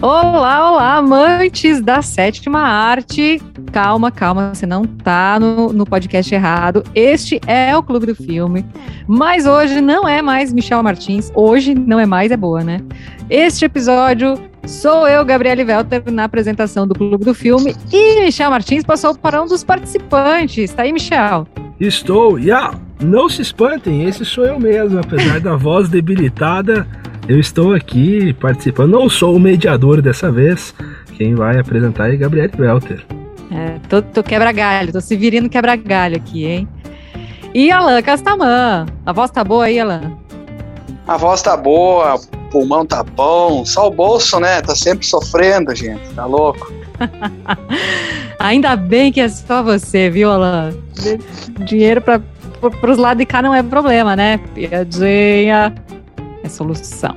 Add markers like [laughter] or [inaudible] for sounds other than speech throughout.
Olá, olá, amantes da sétima arte. Calma, calma, você não tá no, no podcast errado. Este é o Clube do Filme. Mas hoje não é mais Michel Martins. Hoje não é mais, é boa, né? Este episódio sou eu, Gabriele Welter, na apresentação do Clube do Filme. E Michel Martins passou para um dos participantes. Tá aí, Michel? Estou. E ah, não se espantem, esse sou eu mesmo. Apesar da voz debilitada, eu estou aqui participando. Não sou o mediador dessa vez. Quem vai apresentar é Gabriele Welter. É, tô, tô quebra-galho, tô se virando quebra-galho aqui, hein? E Alan Castamã. A voz tá boa aí, Alan? A voz tá boa, o pulmão tá bom, só o bolso, né? Tá sempre sofrendo, gente. Tá louco. [laughs] Ainda bem que é só você, viu, Alan? Dinheiro para os lados de cá não é problema, né? Piadinha solução.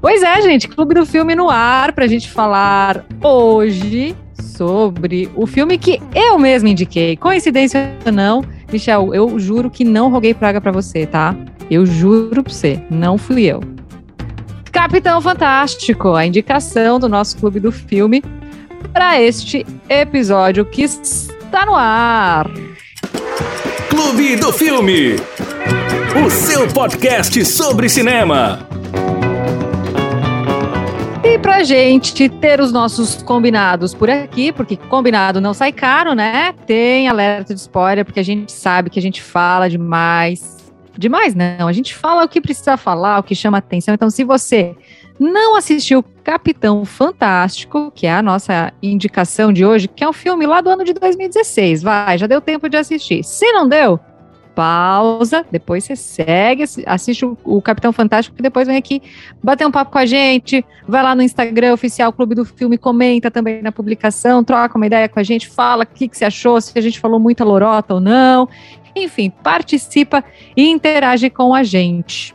Pois é, gente, Clube do Filme no ar pra gente falar hoje sobre o filme que eu mesmo indiquei. Coincidência ou não, Michel, eu juro que não roguei praga para você, tá? Eu juro pra você, não fui eu. Capitão Fantástico, a indicação do nosso Clube do Filme para este episódio que está no ar. Clube do Filme, o seu podcast sobre cinema. E pra gente ter os nossos combinados por aqui, porque combinado não sai caro, né? Tem alerta de spoiler, porque a gente sabe que a gente fala demais. Demais não, a gente fala o que precisa falar, o que chama atenção. Então, se você não assistiu Capitão Fantástico, que é a nossa indicação de hoje, que é um filme lá do ano de 2016. Vai, já deu tempo de assistir. Se não deu, pausa, depois você segue, assiste o, o, Capitão Fantástico e depois vem aqui bater um papo com a gente, vai lá no Instagram oficial Clube do Filme, comenta também na publicação, troca uma ideia com a gente, fala o que, que você achou, se a gente falou muita lorota ou não. Enfim, participa e interage com a gente.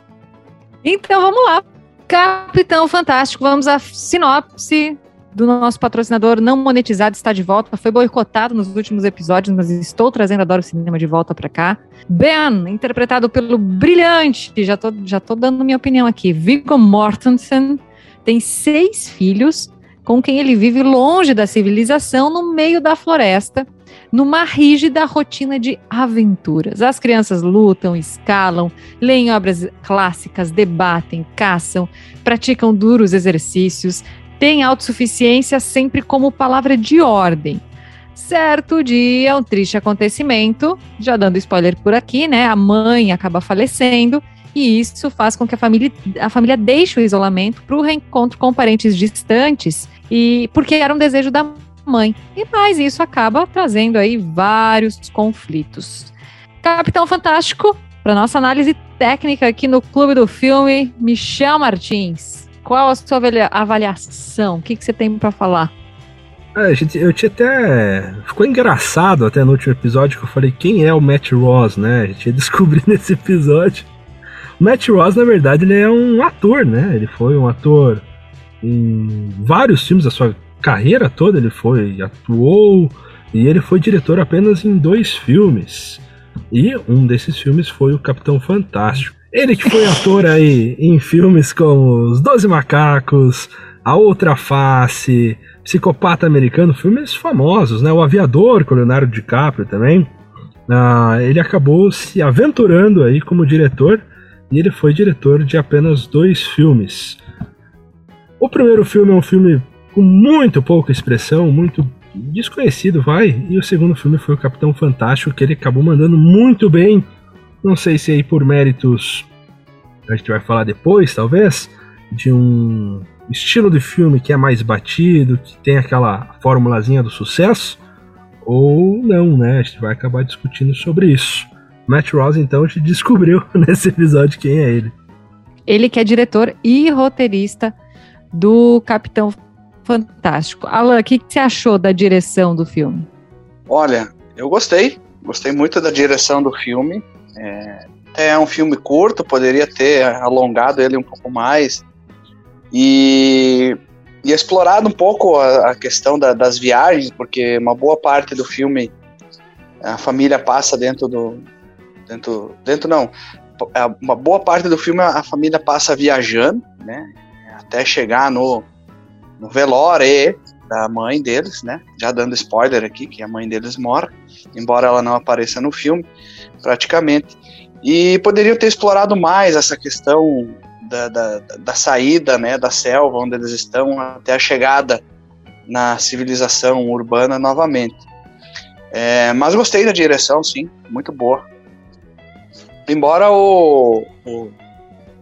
Então vamos lá Capitão Fantástico, vamos à sinopse do nosso patrocinador não monetizado está de volta, foi boicotado nos últimos episódios, mas estou trazendo Adoro Cinema de volta para cá. Ben, interpretado pelo brilhante, já tô, já tô dando minha opinião aqui, Viggo Mortensen, tem seis filhos, com quem ele vive longe da civilização, no meio da floresta, numa rígida rotina de aventuras. As crianças lutam, escalam, leem obras clássicas, debatem, caçam, praticam duros exercícios, têm autossuficiência sempre como palavra de ordem. Certo dia, um triste acontecimento, já dando spoiler por aqui, né? A mãe acaba falecendo e isso faz com que a família, a família deixe o isolamento para o reencontro com parentes distantes e porque era um desejo da mãe. E mais isso acaba trazendo aí vários conflitos. Capitão Fantástico, para nossa análise técnica aqui no Clube do Filme, Michel Martins. Qual a sua avaliação? O que, que você tem para falar? É, gente, eu tinha até. Ficou engraçado até no último episódio que eu falei quem é o Matt Ross, né? A gente ia descobrir [laughs] nesse episódio. O Matt Ross, na verdade, ele é um ator, né? Ele foi um ator em vários filmes da sua carreira toda ele foi, atuou e ele foi diretor apenas em dois filmes. E um desses filmes foi o Capitão Fantástico. Ele que foi ator aí em filmes como Os Doze Macacos, A Outra Face, Psicopata Americano, filmes famosos, né? O Aviador, com Leonardo DiCaprio também. Ah, ele acabou se aventurando aí como diretor e ele foi diretor de apenas dois filmes. O primeiro filme é um filme com muito pouca expressão, muito desconhecido, vai. E o segundo filme foi o Capitão Fantástico, que ele acabou mandando muito bem. Não sei se aí por méritos, a gente vai falar depois, talvez, de um estilo de filme que é mais batido, que tem aquela formulazinha do sucesso, ou não, né? A gente vai acabar discutindo sobre isso. Matt Ross, então, a gente descobriu [laughs] nesse episódio quem é ele. Ele que é diretor e roteirista do Capitão fantástico. Alan, o que, que você achou da direção do filme? Olha, eu gostei. Gostei muito da direção do filme. É, é um filme curto, poderia ter alongado ele um pouco mais. E, e explorado um pouco a, a questão da, das viagens, porque uma boa parte do filme a família passa dentro do. Dentro, dentro não. Uma boa parte do filme a família passa viajando, né? Até chegar no, no velório da mãe deles, né? Já dando spoiler aqui, que a mãe deles morre, embora ela não apareça no filme, praticamente. E poderiam ter explorado mais essa questão da, da, da saída, né, da selva onde eles estão até a chegada na civilização urbana novamente. É, mas gostei da direção, sim, muito boa. Embora o, o,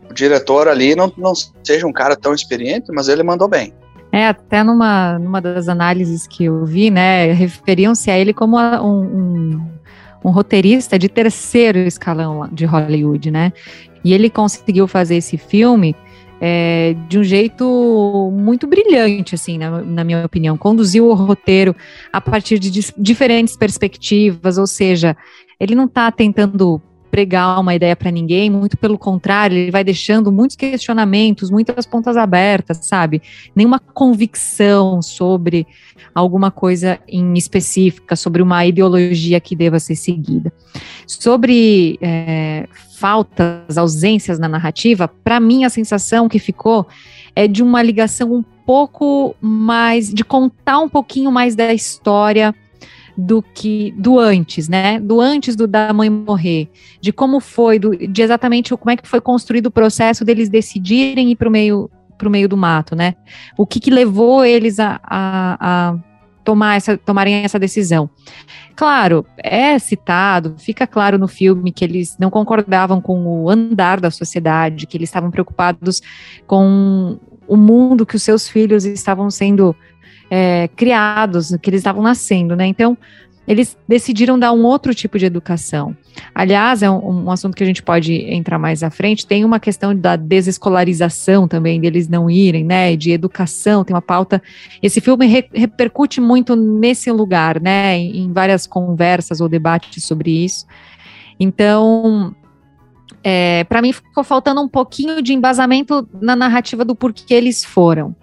o diretor ali não, não seja um cara tão experiente, mas ele mandou bem. É, até numa, numa das análises que eu vi, né, referiam-se a ele como um, um, um, roteirista de terceiro escalão de Hollywood, né? E ele conseguiu fazer esse filme é, de um jeito muito brilhante, assim, na, na, minha opinião. Conduziu o roteiro a partir de diferentes perspectivas, ou seja, ele não está tentando pregar uma ideia para ninguém, muito pelo contrário, ele vai deixando muitos questionamentos, muitas pontas abertas, sabe? Nenhuma convicção sobre alguma coisa em específica, sobre uma ideologia que deva ser seguida. Sobre é, faltas, ausências na narrativa, para mim a sensação que ficou é de uma ligação um pouco mais, de contar um pouquinho mais da história do que do antes, né? Do antes do da mãe morrer, de como foi, do, de exatamente como é que foi construído o processo deles decidirem ir para o meio para o meio do mato, né? O que, que levou eles a, a, a tomar essa, tomarem essa decisão. Claro, é citado, fica claro no filme que eles não concordavam com o andar da sociedade, que eles estavam preocupados com o mundo que os seus filhos estavam sendo é, criados, que eles estavam nascendo, né? Então, eles decidiram dar um outro tipo de educação. Aliás, é um, um, assunto que a gente pode entrar mais à frente. Tem uma questão da desescolarização também, deles não irem, né? De educação, tem uma pauta. Esse filme re, repercute muito nesse lugar, né? Em, em várias conversas ou debates sobre isso. Então, é, para mim ficou faltando um pouquinho de embasamento na narrativa do porquê eles foram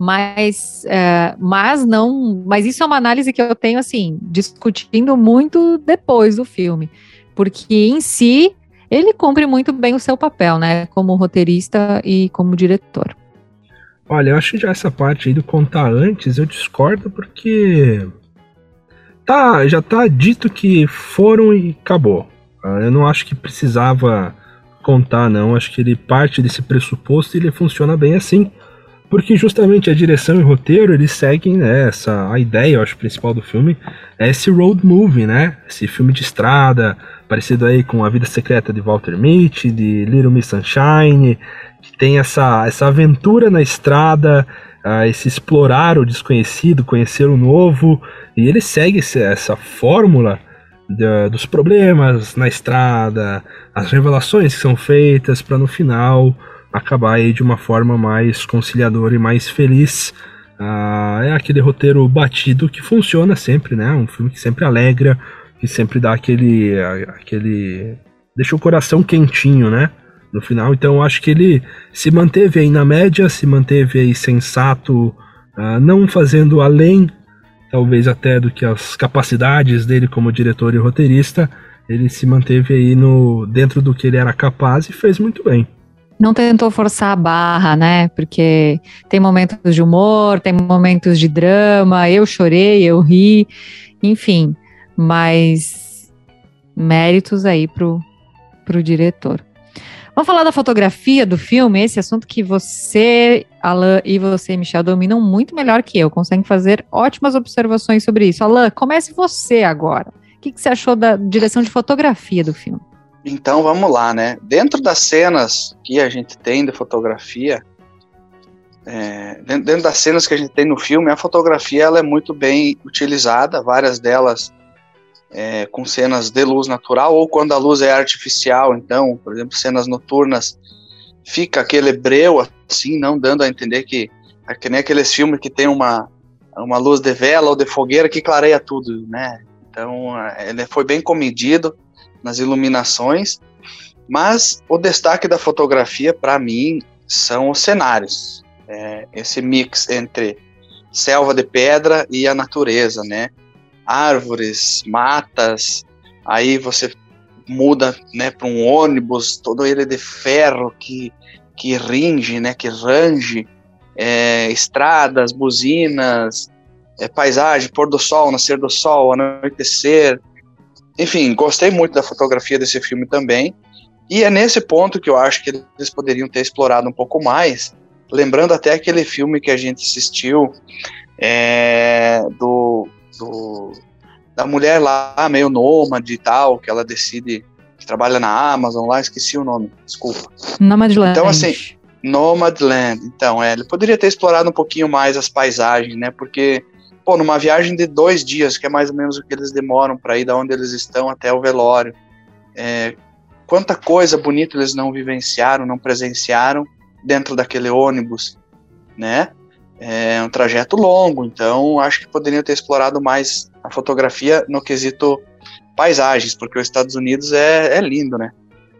mas, é, mas não, mas isso é uma análise que eu tenho assim discutindo muito depois do filme, porque em si ele cumpre muito bem o seu papel, né, como roteirista e como diretor. Olha, eu acho que já essa parte aí do contar antes eu discordo porque tá, já tá dito que foram e acabou. Ah, eu não acho que precisava contar, não. Acho que ele parte desse pressuposto e ele funciona bem assim. Porque justamente a direção e o roteiro, eles seguem né, essa, a ideia, eu acho, principal do filme, é esse road movie, né? Esse filme de estrada, parecido aí com A Vida Secreta de Walter Mitty, de Little Miss Sunshine, que tem essa, essa aventura na estrada, uh, esse explorar o desconhecido, conhecer o novo, e ele segue essa fórmula de, dos problemas na estrada, as revelações que são feitas para no final acabar aí de uma forma mais conciliadora e mais feliz. Ah, é aquele roteiro batido que funciona sempre, né? Um filme que sempre alegra, que sempre dá aquele. aquele. deixa o coração quentinho, né? No final. Então acho que ele se manteve aí na média, se manteve aí sensato, ah, não fazendo além, talvez até do que as capacidades dele como diretor e roteirista. Ele se manteve aí no dentro do que ele era capaz e fez muito bem não tentou forçar a barra, né? Porque tem momentos de humor, tem momentos de drama. Eu chorei, eu ri, enfim. Mas méritos aí pro, pro diretor. Vamos falar da fotografia do filme, esse assunto que você, Alan, e você, Michel, dominam muito melhor que eu, conseguem fazer ótimas observações sobre isso. Alan, comece você agora. O que, que você achou da direção de fotografia do filme? Então vamos lá, né? Dentro das cenas que a gente tem de fotografia, é, dentro das cenas que a gente tem no filme, a fotografia ela é muito bem utilizada, várias delas é, com cenas de luz natural ou quando a luz é artificial, então, por exemplo, cenas noturnas, fica aquele breu assim, não dando a entender que é que nem aqueles filmes que tem uma, uma luz de vela ou de fogueira que clareia tudo, né? Então, é, ele foi bem comedido nas iluminações, mas o destaque da fotografia para mim são os cenários, é, esse mix entre selva de pedra e a natureza, né? Árvores, matas, aí você muda, né, para um ônibus todo ele de ferro que que ringe, né, que range, é, estradas, buzinas, é, paisagem, pôr do sol, nascer do sol, anoitecer. Enfim, gostei muito da fotografia desse filme também. E é nesse ponto que eu acho que eles poderiam ter explorado um pouco mais, lembrando até aquele filme que a gente assistiu é, do, do, da mulher lá, meio nômade e tal, que ela decide que trabalha na Amazon lá, esqueci o nome, desculpa. Nomadland. Então, assim, Nomadland. Então, é, ele poderia ter explorado um pouquinho mais as paisagens, né? Porque, pô, numa viagem de dois dias, que é mais ou menos o que eles demoram para ir da onde eles estão até o velório, é, quanta coisa bonita eles não vivenciaram, não presenciaram dentro daquele ônibus, né? É um trajeto longo, então acho que poderiam ter explorado mais a fotografia no quesito paisagens, porque os Estados Unidos é, é lindo, né?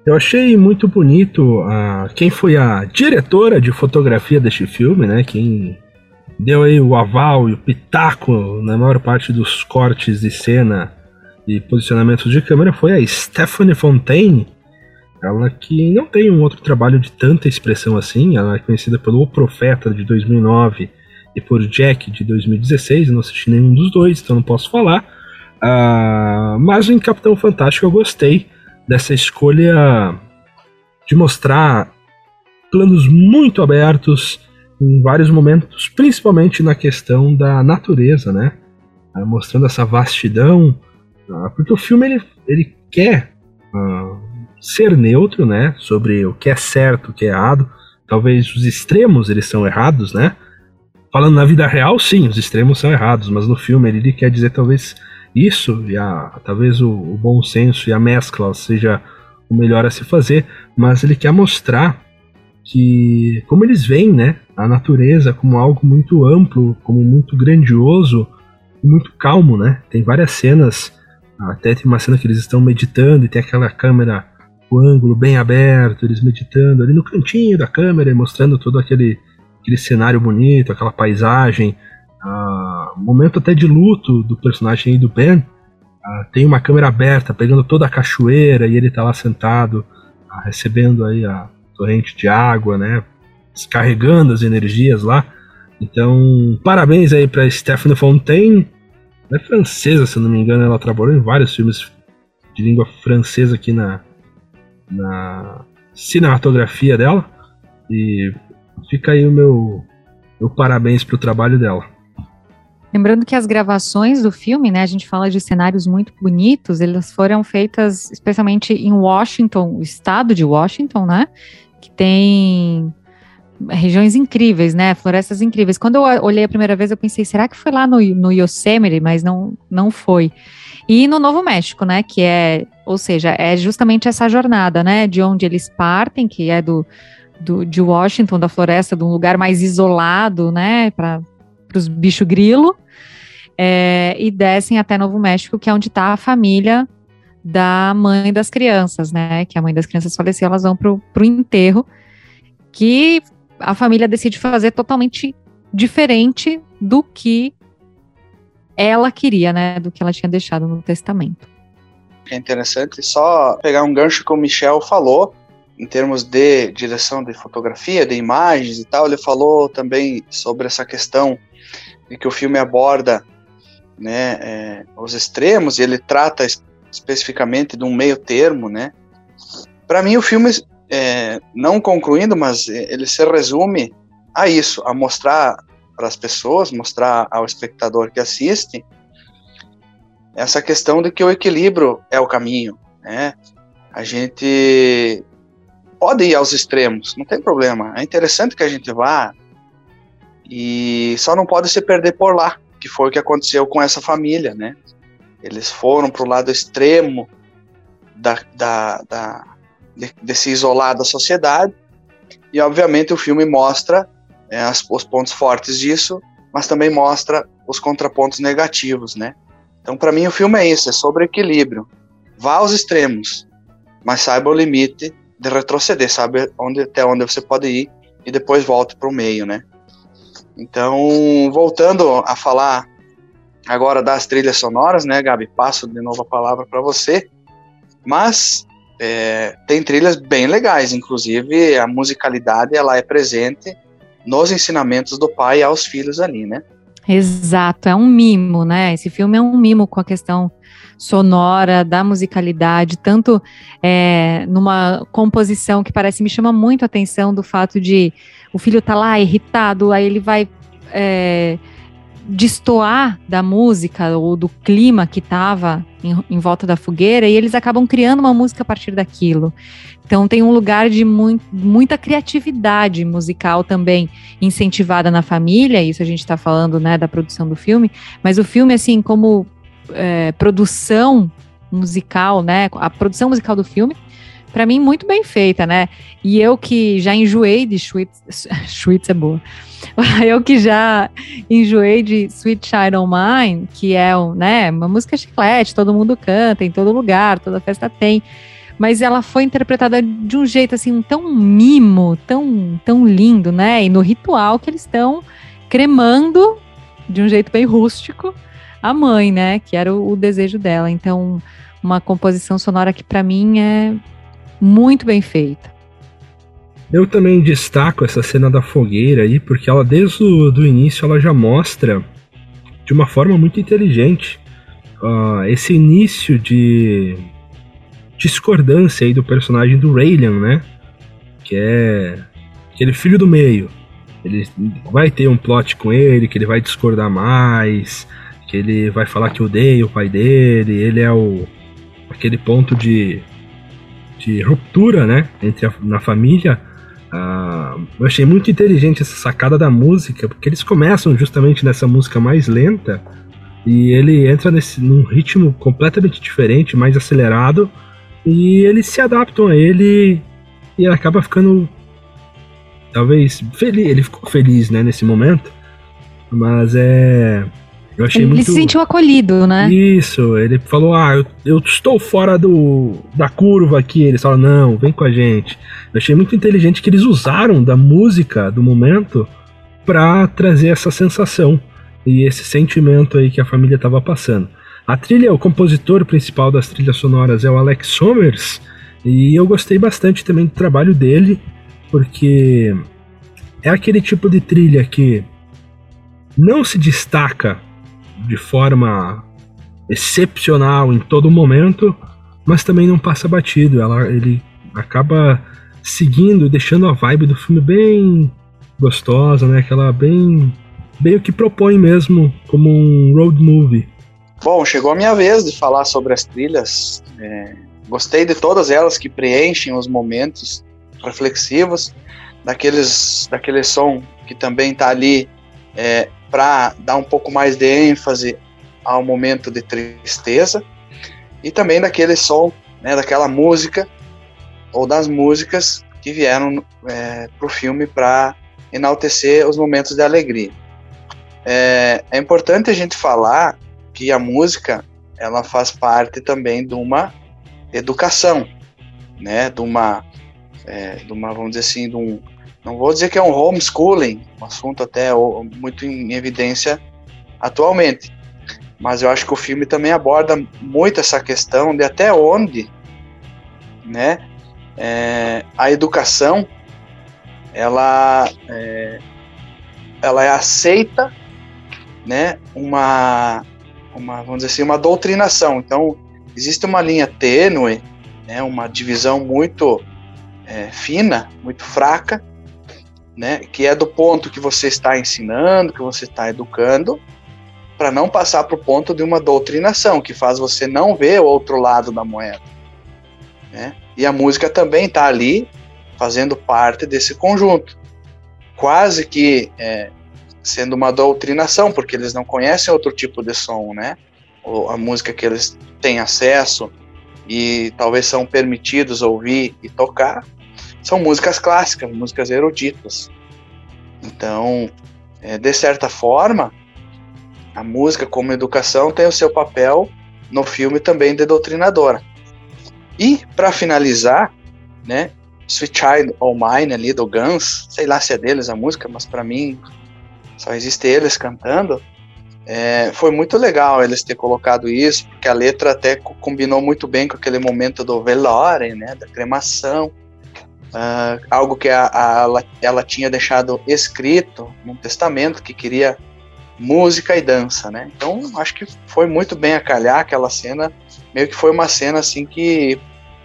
Eu achei muito bonito uh, quem foi a diretora de fotografia deste filme, né? Quem deu aí o aval e o pitaco na maior parte dos cortes de cena e posicionamentos de câmera foi a Stephanie Fontaine. Ela que não tem um outro trabalho de tanta expressão assim. Ela é conhecida pelo O Profeta de 2009 e por Jack de 2016. Eu não assisti nenhum dos dois, então não posso falar. Uh, mas em Capitão Fantástico eu gostei dessa escolha de mostrar planos muito abertos em vários momentos, principalmente na questão da natureza, né? Uh, mostrando essa vastidão, uh, porque o filme ele, ele quer ser neutro, né? Sobre o que é certo, o que é errado. Talvez os extremos eles são errados, né? Falando na vida real, sim, os extremos são errados, mas no filme ele quer dizer talvez isso e a, talvez o, o bom senso e a mescla seja o melhor a se fazer, mas ele quer mostrar que como eles veem, né, a natureza como algo muito amplo, como muito grandioso, muito calmo, né? Tem várias cenas, até tem uma cena que eles estão meditando e tem aquela câmera, o ângulo bem aberto, eles meditando ali no cantinho da câmera, mostrando todo aquele aquele cenário bonito, aquela paisagem, uh, momento até de luto do personagem aí do Ben, uh, tem uma câmera aberta pegando toda a cachoeira e ele tá lá sentado uh, recebendo aí a torrente de água, né, descarregando as energias lá. Então, parabéns aí para Stephanie Fontaine. Ela é francesa, se não me engano, ela trabalhou em vários filmes de língua francesa aqui na, na cinematografia dela. E fica aí o meu, meu parabéns pro trabalho dela. Lembrando que as gravações do filme, né, a gente fala de cenários muito bonitos, elas foram feitas especialmente em Washington, o estado de Washington, né, que tem regiões incríveis, né, florestas incríveis. Quando eu olhei a primeira vez, eu pensei, será que foi lá no, no Yosemite? Mas não, não foi. E no Novo México, né, que é, ou seja, é justamente essa jornada, né, de onde eles partem, que é do, do de Washington, da floresta, de um lugar mais isolado, né, para os bichos grilo, é, e descem até Novo México, que é onde está a família da mãe das crianças, né? Que a mãe das crianças faleceu, elas vão pro, pro enterro, que a família decide fazer totalmente diferente do que ela queria, né? Do que ela tinha deixado no testamento. É interessante só pegar um gancho que o Michel falou, em termos de direção de fotografia, de imagens e tal, ele falou também sobre essa questão de que o filme aborda né, é, os extremos e ele trata especificamente de um meio termo, né? Para mim o filme, é, não concluindo, mas ele se resume a isso, a mostrar para as pessoas, mostrar ao espectador que assiste essa questão de que o equilíbrio é o caminho, né? A gente pode ir aos extremos, não tem problema. É interessante que a gente vá e só não pode se perder por lá, que foi o que aconteceu com essa família, né? Eles foram para o lado extremo da, da, da, de, de se isolar da sociedade e, obviamente, o filme mostra é, as, os pontos fortes disso, mas também mostra os contrapontos negativos, né? Então, para mim, o filme é isso, é sobre equilíbrio. Vá aos extremos, mas saiba o limite de retroceder, sabe onde, até onde você pode ir e depois volte para o meio, né? Então, voltando a falar agora das trilhas sonoras, né, Gabi? Passo de novo a palavra para você. Mas é, tem trilhas bem legais, inclusive a musicalidade ela é presente nos ensinamentos do pai aos filhos ali, né? Exato, é um mimo, né? Esse filme é um mimo com a questão sonora, da musicalidade, tanto é, numa composição que parece me chama muito a atenção do fato de o filho tá lá irritado, aí ele vai é, destoar da música ou do clima que estava em, em, volta da fogueira e eles acabam criando uma música a partir daquilo. Então tem um lugar de muito, muita criatividade musical também incentivada na família, isso a gente está falando né, da produção do filme, mas o filme, assim, como é, produção musical, né? A produção musical do filme, para mim, muito bem feita, né? E eu que já enjoei de Schwitz, [laughs] Schwitz é boa. [laughs] Eu que já enjoei de Sweet Child on Mine, que é né, uma música chiclete, todo mundo canta, em todo lugar, toda festa tem. Mas ela foi interpretada de um jeito assim, tão mimo, tão, tão lindo, né? E no ritual que eles estão cremando de um jeito bem rústico a mãe, né? Que era o, o desejo dela. Então, uma composição sonora que para mim é muito bem feita. Eu também destaco essa cena da fogueira aí, porque ela desde o do início ela já mostra de uma forma muito inteligente uh, esse início de discordância aí do personagem do Raylan, né? Que é aquele filho do meio. Ele vai ter um plot com ele, que ele vai discordar mais, que ele vai falar que odeia o pai dele, ele é o aquele ponto de, de ruptura, né, entre a, na família. Ah, eu achei muito inteligente essa sacada da música, porque eles começam justamente nessa música mais lenta e ele entra nesse num ritmo completamente diferente, mais acelerado, e eles se adaptam a ele e ele acaba ficando talvez feliz, ele ficou feliz, né, nesse momento. Mas é eu achei ele muito... se sentiu acolhido, né? Isso, ele falou: Ah, eu, eu, estou fora do, da curva aqui. Eles falaram: Não, vem com a gente. Eu achei muito inteligente que eles usaram da música do momento para trazer essa sensação e esse sentimento aí que a família estava passando. A trilha, o compositor principal das trilhas sonoras é o Alex Somers, e eu gostei bastante também do trabalho dele, porque é aquele tipo de trilha que não se destaca de forma excepcional em todo momento, mas também não passa batido. Ela, ele acaba seguindo, deixando a vibe do filme bem gostosa, né? Aquela bem bem o que propõe mesmo como um road movie. Bom, chegou a minha vez de falar sobre as trilhas. É, gostei de todas elas que preenchem os momentos reflexivos, daqueles, daquele som que também está ali é, para dar um pouco mais de ênfase ao momento de tristeza e também daquele som, né, daquela música ou das músicas que vieram é, para o filme para enaltecer os momentos de alegria. É, é, importante a gente falar que a música ela faz parte também de uma educação, né, de uma, é, de uma vamos dizer assim, de um, não vou dizer que é um homeschooling, um assunto até muito em evidência atualmente, mas eu acho que o filme também aborda muito essa questão de até onde, né, é, a educação ela é, ela é aceita, né, uma uma vamos dizer assim uma doutrinação. Então existe uma linha tênue, né, uma divisão muito é, fina, muito fraca né? Que é do ponto que você está ensinando, que você está educando, para não passar para o ponto de uma doutrinação, que faz você não ver o outro lado da moeda. Né? E a música também está ali, fazendo parte desse conjunto. Quase que é, sendo uma doutrinação, porque eles não conhecem outro tipo de som, né? Ou a música que eles têm acesso e talvez são permitidos ouvir e tocar, são músicas clássicas, músicas eruditas. Então, é, de certa forma, a música como educação tem o seu papel no filme também de doutrinadora. E para finalizar, né, Sweet Child O' Mine ali do Guns, sei lá se é deles a música, mas para mim só existe eles cantando. É, foi muito legal eles ter colocado isso, porque a letra até combinou muito bem com aquele momento do velório, né, da cremação uh, algo que a, a, ela, tinha deixado escrito num testamento que queria música e dança, né? Então acho que foi muito bem a calhar aquela cena, meio que foi uma cena assim que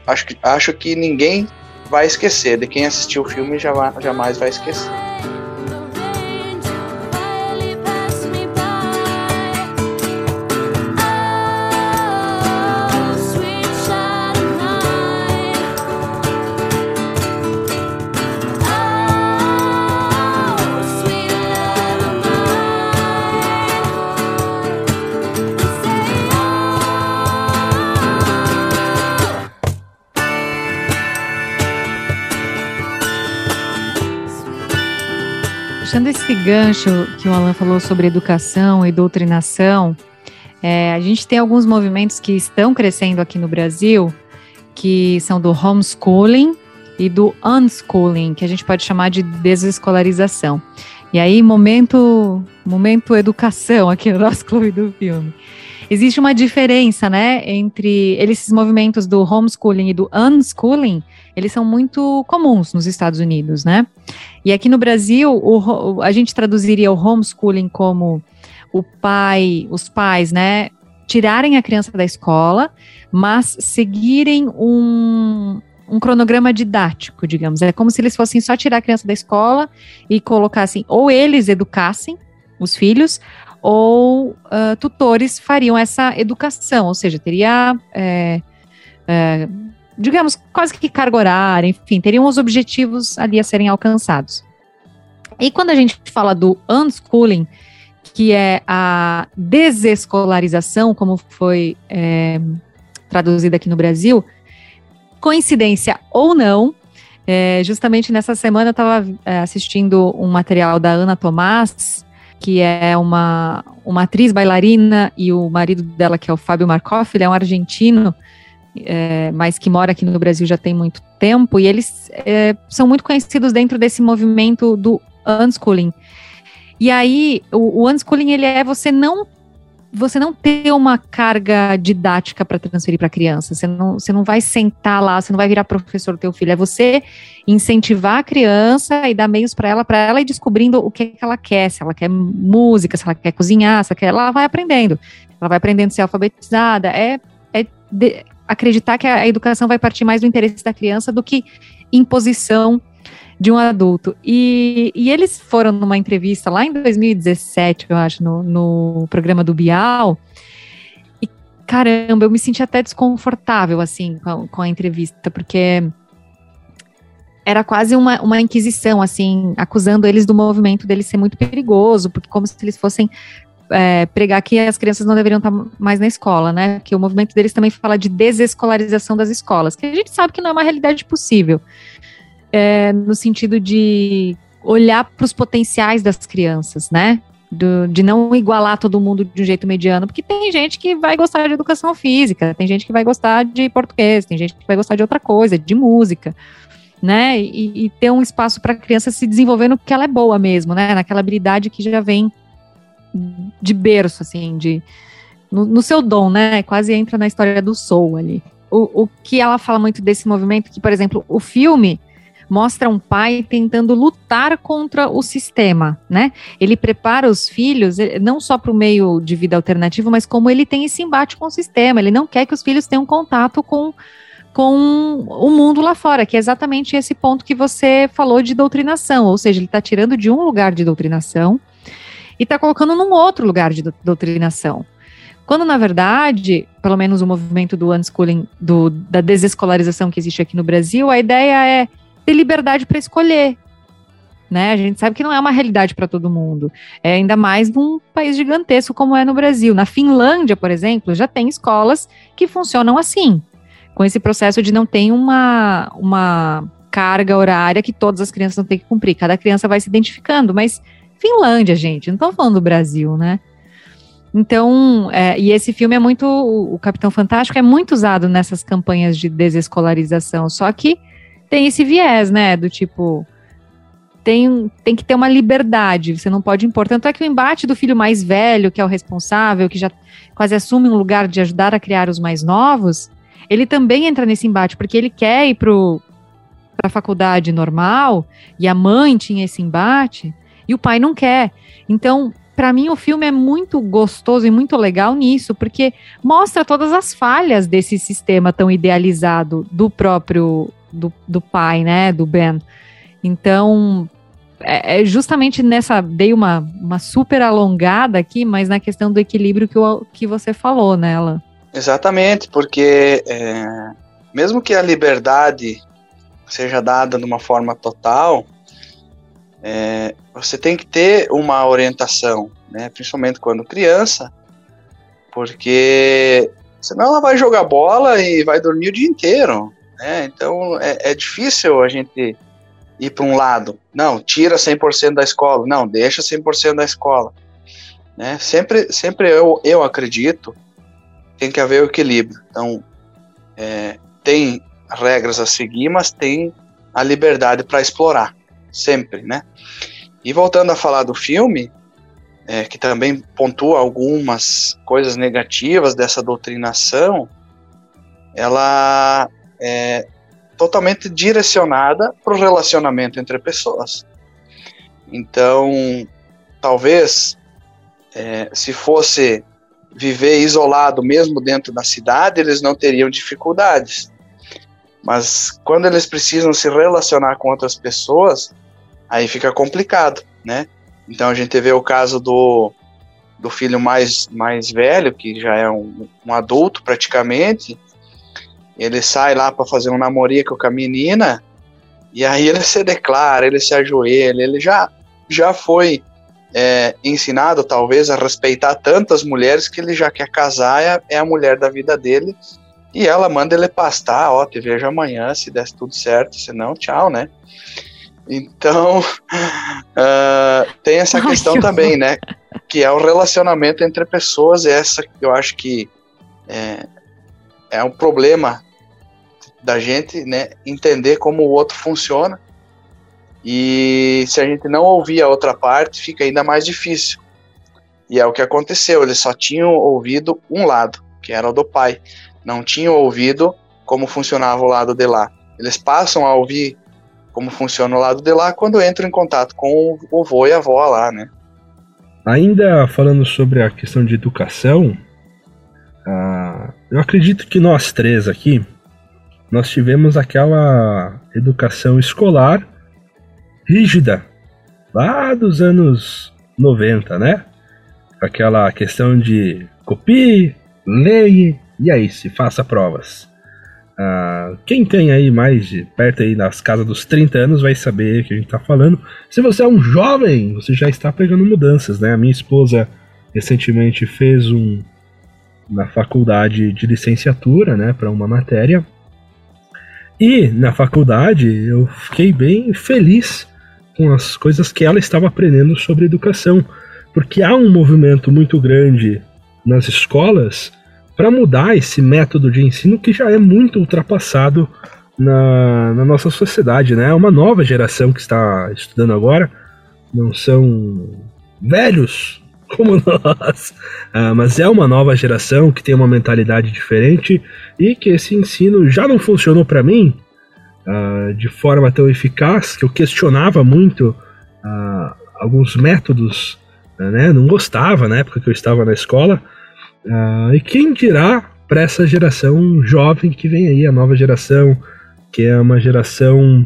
acho que, acho que ninguém vai esquecer, de quem assistiu o filme já, jamais vai esquecer. Gancho que o Alan falou sobre educação e doutrinação, é, a gente tem alguns movimentos que estão crescendo aqui no Brasil, que são do homeschooling e do unschooling, que a gente pode chamar de desescolarização. E aí, momento, momento educação aqui no nosso [laughs] clube do filme. Existe uma diferença, né, entre esses movimentos do homeschooling e do unschooling, eles são muito comuns nos Estados Unidos, né? E aqui no Brasil, o, a gente traduziria o homeschooling como o pai, os pais, né, tirarem a criança da escola, mas seguirem um, um cronograma didático, digamos. É como se eles fossem só tirar a criança da escola e colocassem, ou eles educassem os filhos, ou uh, tutores fariam essa educação, ou seja, teria, é, é, digamos, quase que carga horária, enfim, teriam os objetivos ali a serem alcançados. E quando a gente fala do unschooling, que é a desescolarização, como foi é, traduzida aqui no Brasil, coincidência ou não, é, justamente nessa semana eu estava é, assistindo um material da Ana Tomás, que é uma, uma atriz bailarina, e o marido dela, que é o Fábio Markoff, ele é um argentino, é, mas que mora aqui no Brasil já tem muito tempo, e eles é, são muito conhecidos dentro desse movimento do unschooling. E aí, o, o unschooling, ele é você não você não ter uma carga didática para transferir para a criança. Você não, você não vai sentar lá, você não vai virar professor do teu filho. É você incentivar a criança e dar meios para ela, para ela ir descobrindo o que, que ela quer. Se ela quer música, se ela quer cozinhar, se ela quer, ela vai aprendendo. Ela vai aprendendo a ser alfabetizada. É, é de, acreditar que a educação vai partir mais do interesse da criança do que imposição de um adulto. E, e eles foram numa entrevista lá em 2017, eu acho, no, no programa do Bial. E caramba, eu me senti até desconfortável, assim, com, com a entrevista, porque era quase uma, uma inquisição, assim, acusando eles do movimento deles ser muito perigoso, porque como se eles fossem é, pregar que as crianças não deveriam estar mais na escola, né? Que o movimento deles também fala de desescolarização das escolas, que a gente sabe que não é uma realidade possível é, no sentido de olhar para os potenciais das crianças, né? Do, de não igualar todo mundo de um jeito mediano, porque tem gente que vai gostar de educação física, tem gente que vai gostar de português, tem gente que vai gostar de outra coisa, de música, né? E, e ter um espaço para a criança se desenvolver no que ela é boa mesmo, né? Naquela habilidade que já vem de berço, assim, de no, no seu dom, né? Quase entra na história do soul ali. O, o que ela fala muito desse movimento, que, por exemplo, o filme mostra um pai tentando lutar contra o sistema, né? Ele prepara os filhos eh, não só para o meio de vida alternativo, mas como ele tem esse embate com o sistema. Ele não quer que os filhos tenham contato com com o mundo lá fora, que é exatamente esse ponto que você falou de doutrinação, ou seja, ele está tirando de um lugar de doutrinação e está colocando num outro lugar de doutrinação. Quando, na verdade, pelo menos o movimento do unschooling, do, da desescolarização que existe aqui no Brasil, a ideia é ter liberdade para escolher. Né? A gente sabe que não é uma realidade para todo mundo. É ainda mais num país gigantesco como é no Brasil. Na Finlândia, por exemplo, já tem escolas que funcionam assim, com esse processo de não ter uma, uma carga horária que todas as crianças não têm que cumprir. Cada criança vai se identificando, mas Finlândia, gente, não estou falando do Brasil, né? Então, é, e esse filme é muito. O Capitão Fantástico é muito usado nessas campanhas de desescolarização, só que tem esse viés, né? Do tipo. Tem, tem que ter uma liberdade, você não pode impor. Tanto é que o embate do filho mais velho, que é o responsável, que já quase assume um lugar de ajudar a criar os mais novos, ele também entra nesse embate, porque ele quer ir para a faculdade normal e a mãe tinha esse embate e o pai não quer. Então, para mim, o filme é muito gostoso e muito legal nisso, porque mostra todas as falhas desse sistema tão idealizado do próprio do, do pai, né, do Ben. Então, é, é justamente nessa. Dei uma, uma super alongada aqui, mas na questão do equilíbrio que, o, que você falou nela. Exatamente, porque é, mesmo que a liberdade seja dada de uma forma total, é, você tem que ter uma orientação, né? principalmente quando criança, porque senão ela vai jogar bola e vai dormir o dia inteiro. Né? Então é, é difícil a gente ir para um lado. Não, tira 100% da escola. Não, deixa 100% da escola. Né? Sempre, sempre eu, eu acredito tem que haver o equilíbrio. Então, é, tem regras a seguir, mas tem a liberdade para explorar, sempre, né? E voltando a falar do filme, é, que também pontua algumas coisas negativas dessa doutrinação, ela é totalmente direcionada para o relacionamento entre pessoas. Então, talvez, é, se fosse viver isolado mesmo dentro da cidade, eles não teriam dificuldades. Mas quando eles precisam se relacionar com outras pessoas, aí fica complicado, né? Então a gente vê o caso do, do filho mais, mais velho, que já é um, um adulto praticamente, ele sai lá para fazer um namorico com a menina, e aí ele se declara, ele se ajoelha, ele já, já foi é, ensinado, talvez, a respeitar tantas mulheres que ele já quer casar, é, é a mulher da vida dele, e ela manda ele pastar, ó, te vejo amanhã, se der tudo certo, se não, tchau, né? Então, uh, [laughs] tem essa Ai, questão que também, né? Que é o relacionamento entre pessoas, essa que eu acho que é, é um problema da gente, né? Entender como o outro funciona e se a gente não ouvir a outra parte, fica ainda mais difícil. E é o que aconteceu, eles só tinham ouvido um lado, que era o do pai. Não tinham ouvido como funcionava o lado de lá. Eles passam a ouvir como funciona o lado de lá quando entram em contato com o avô e a avó lá, né? Ainda falando sobre a questão de educação, uh, eu acredito que nós três aqui, nós tivemos aquela educação escolar rígida, lá dos anos 90, né? Aquela questão de copie, leia e aí se faça provas. Ah, quem tem aí mais de perto aí nas casas dos 30 anos vai saber que a gente está falando. Se você é um jovem, você já está pegando mudanças, né? A minha esposa recentemente fez um na faculdade de licenciatura, né, para uma matéria. E na faculdade eu fiquei bem feliz com as coisas que ela estava aprendendo sobre educação, porque há um movimento muito grande nas escolas para mudar esse método de ensino que já é muito ultrapassado na, na, nossa sociedade, né? É uma nova geração que está estudando agora, não são velhos como nós, ah, mas é uma nova geração que tem uma mentalidade diferente e que esse ensino já não funcionou para mim uh, de forma tão eficaz que eu questionava muito uh, alguns métodos, né? Não gostava na época que eu estava na escola. e quem dirá para essa geração jovem que vem aí, a nova geração, que é uma geração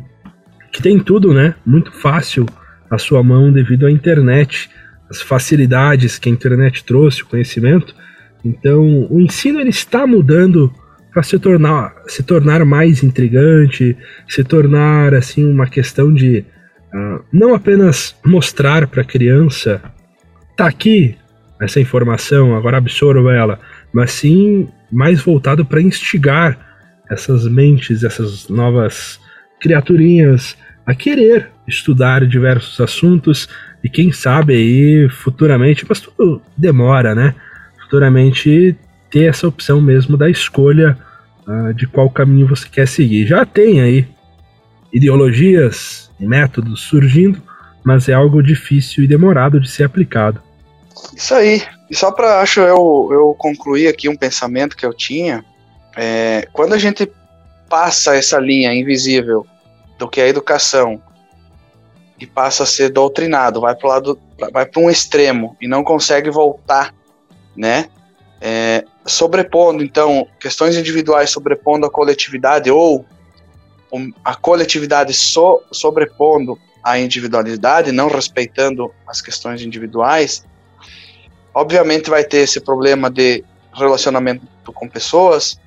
que tem tudo, né? Muito fácil à sua mão devido à internet, as facilidades que a internet trouxe, o conhecimento. Então, o ensino ele está mudando para se tornar se tornar mais intrigante, se tornar assim uma questão de uh, não apenas mostrar para a criança tá aqui essa informação, agora absorva ela, mas sim mais voltado para instigar essas mentes, essas novas criaturinhas a querer estudar diversos assuntos e quem sabe aí futuramente, mas tudo demora, né? Futuramente ter essa opção mesmo da escolha uh, de qual caminho você quer seguir. Já tem aí ideologias e métodos surgindo, mas é algo difícil e demorado de ser aplicado. Isso aí. E só para acho eu, eu concluir aqui um pensamento que eu tinha, é, quando a gente passa essa linha invisível do que a educação e passa a ser doutrinado, vai para lado, vai para um extremo e não consegue voltar, né? É, sobrepondo então questões individuais sobrepondo a coletividade ou a coletividade so, sobrepondo a individualidade, não respeitando as questões individuais, obviamente vai ter esse problema de relacionamento com pessoas,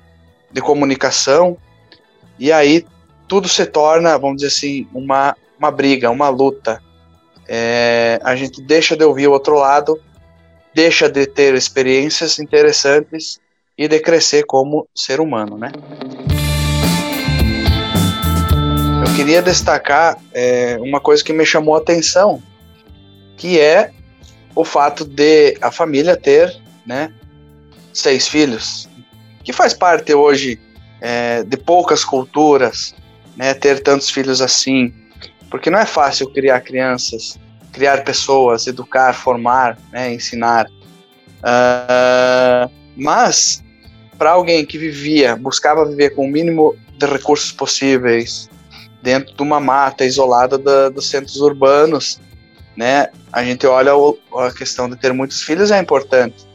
de comunicação, e aí tudo se torna, vamos dizer assim, uma, uma briga, uma luta. É, a gente deixa de ouvir o outro lado, deixa de ter experiências interessantes e de crescer como ser humano, né? Eu queria destacar é, uma coisa que me chamou a atenção, que é o fato de a família ter, né, seis filhos, que faz parte hoje é, de poucas culturas, né, ter tantos filhos assim, porque não é fácil criar crianças, criar pessoas, educar, formar, né, ensinar. Uh, mas para alguém que vivia, buscava viver com o mínimo de recursos possíveis, dentro de uma mata isolada da, dos centros urbanos, né? A gente olha o, a questão de ter muitos filhos é importante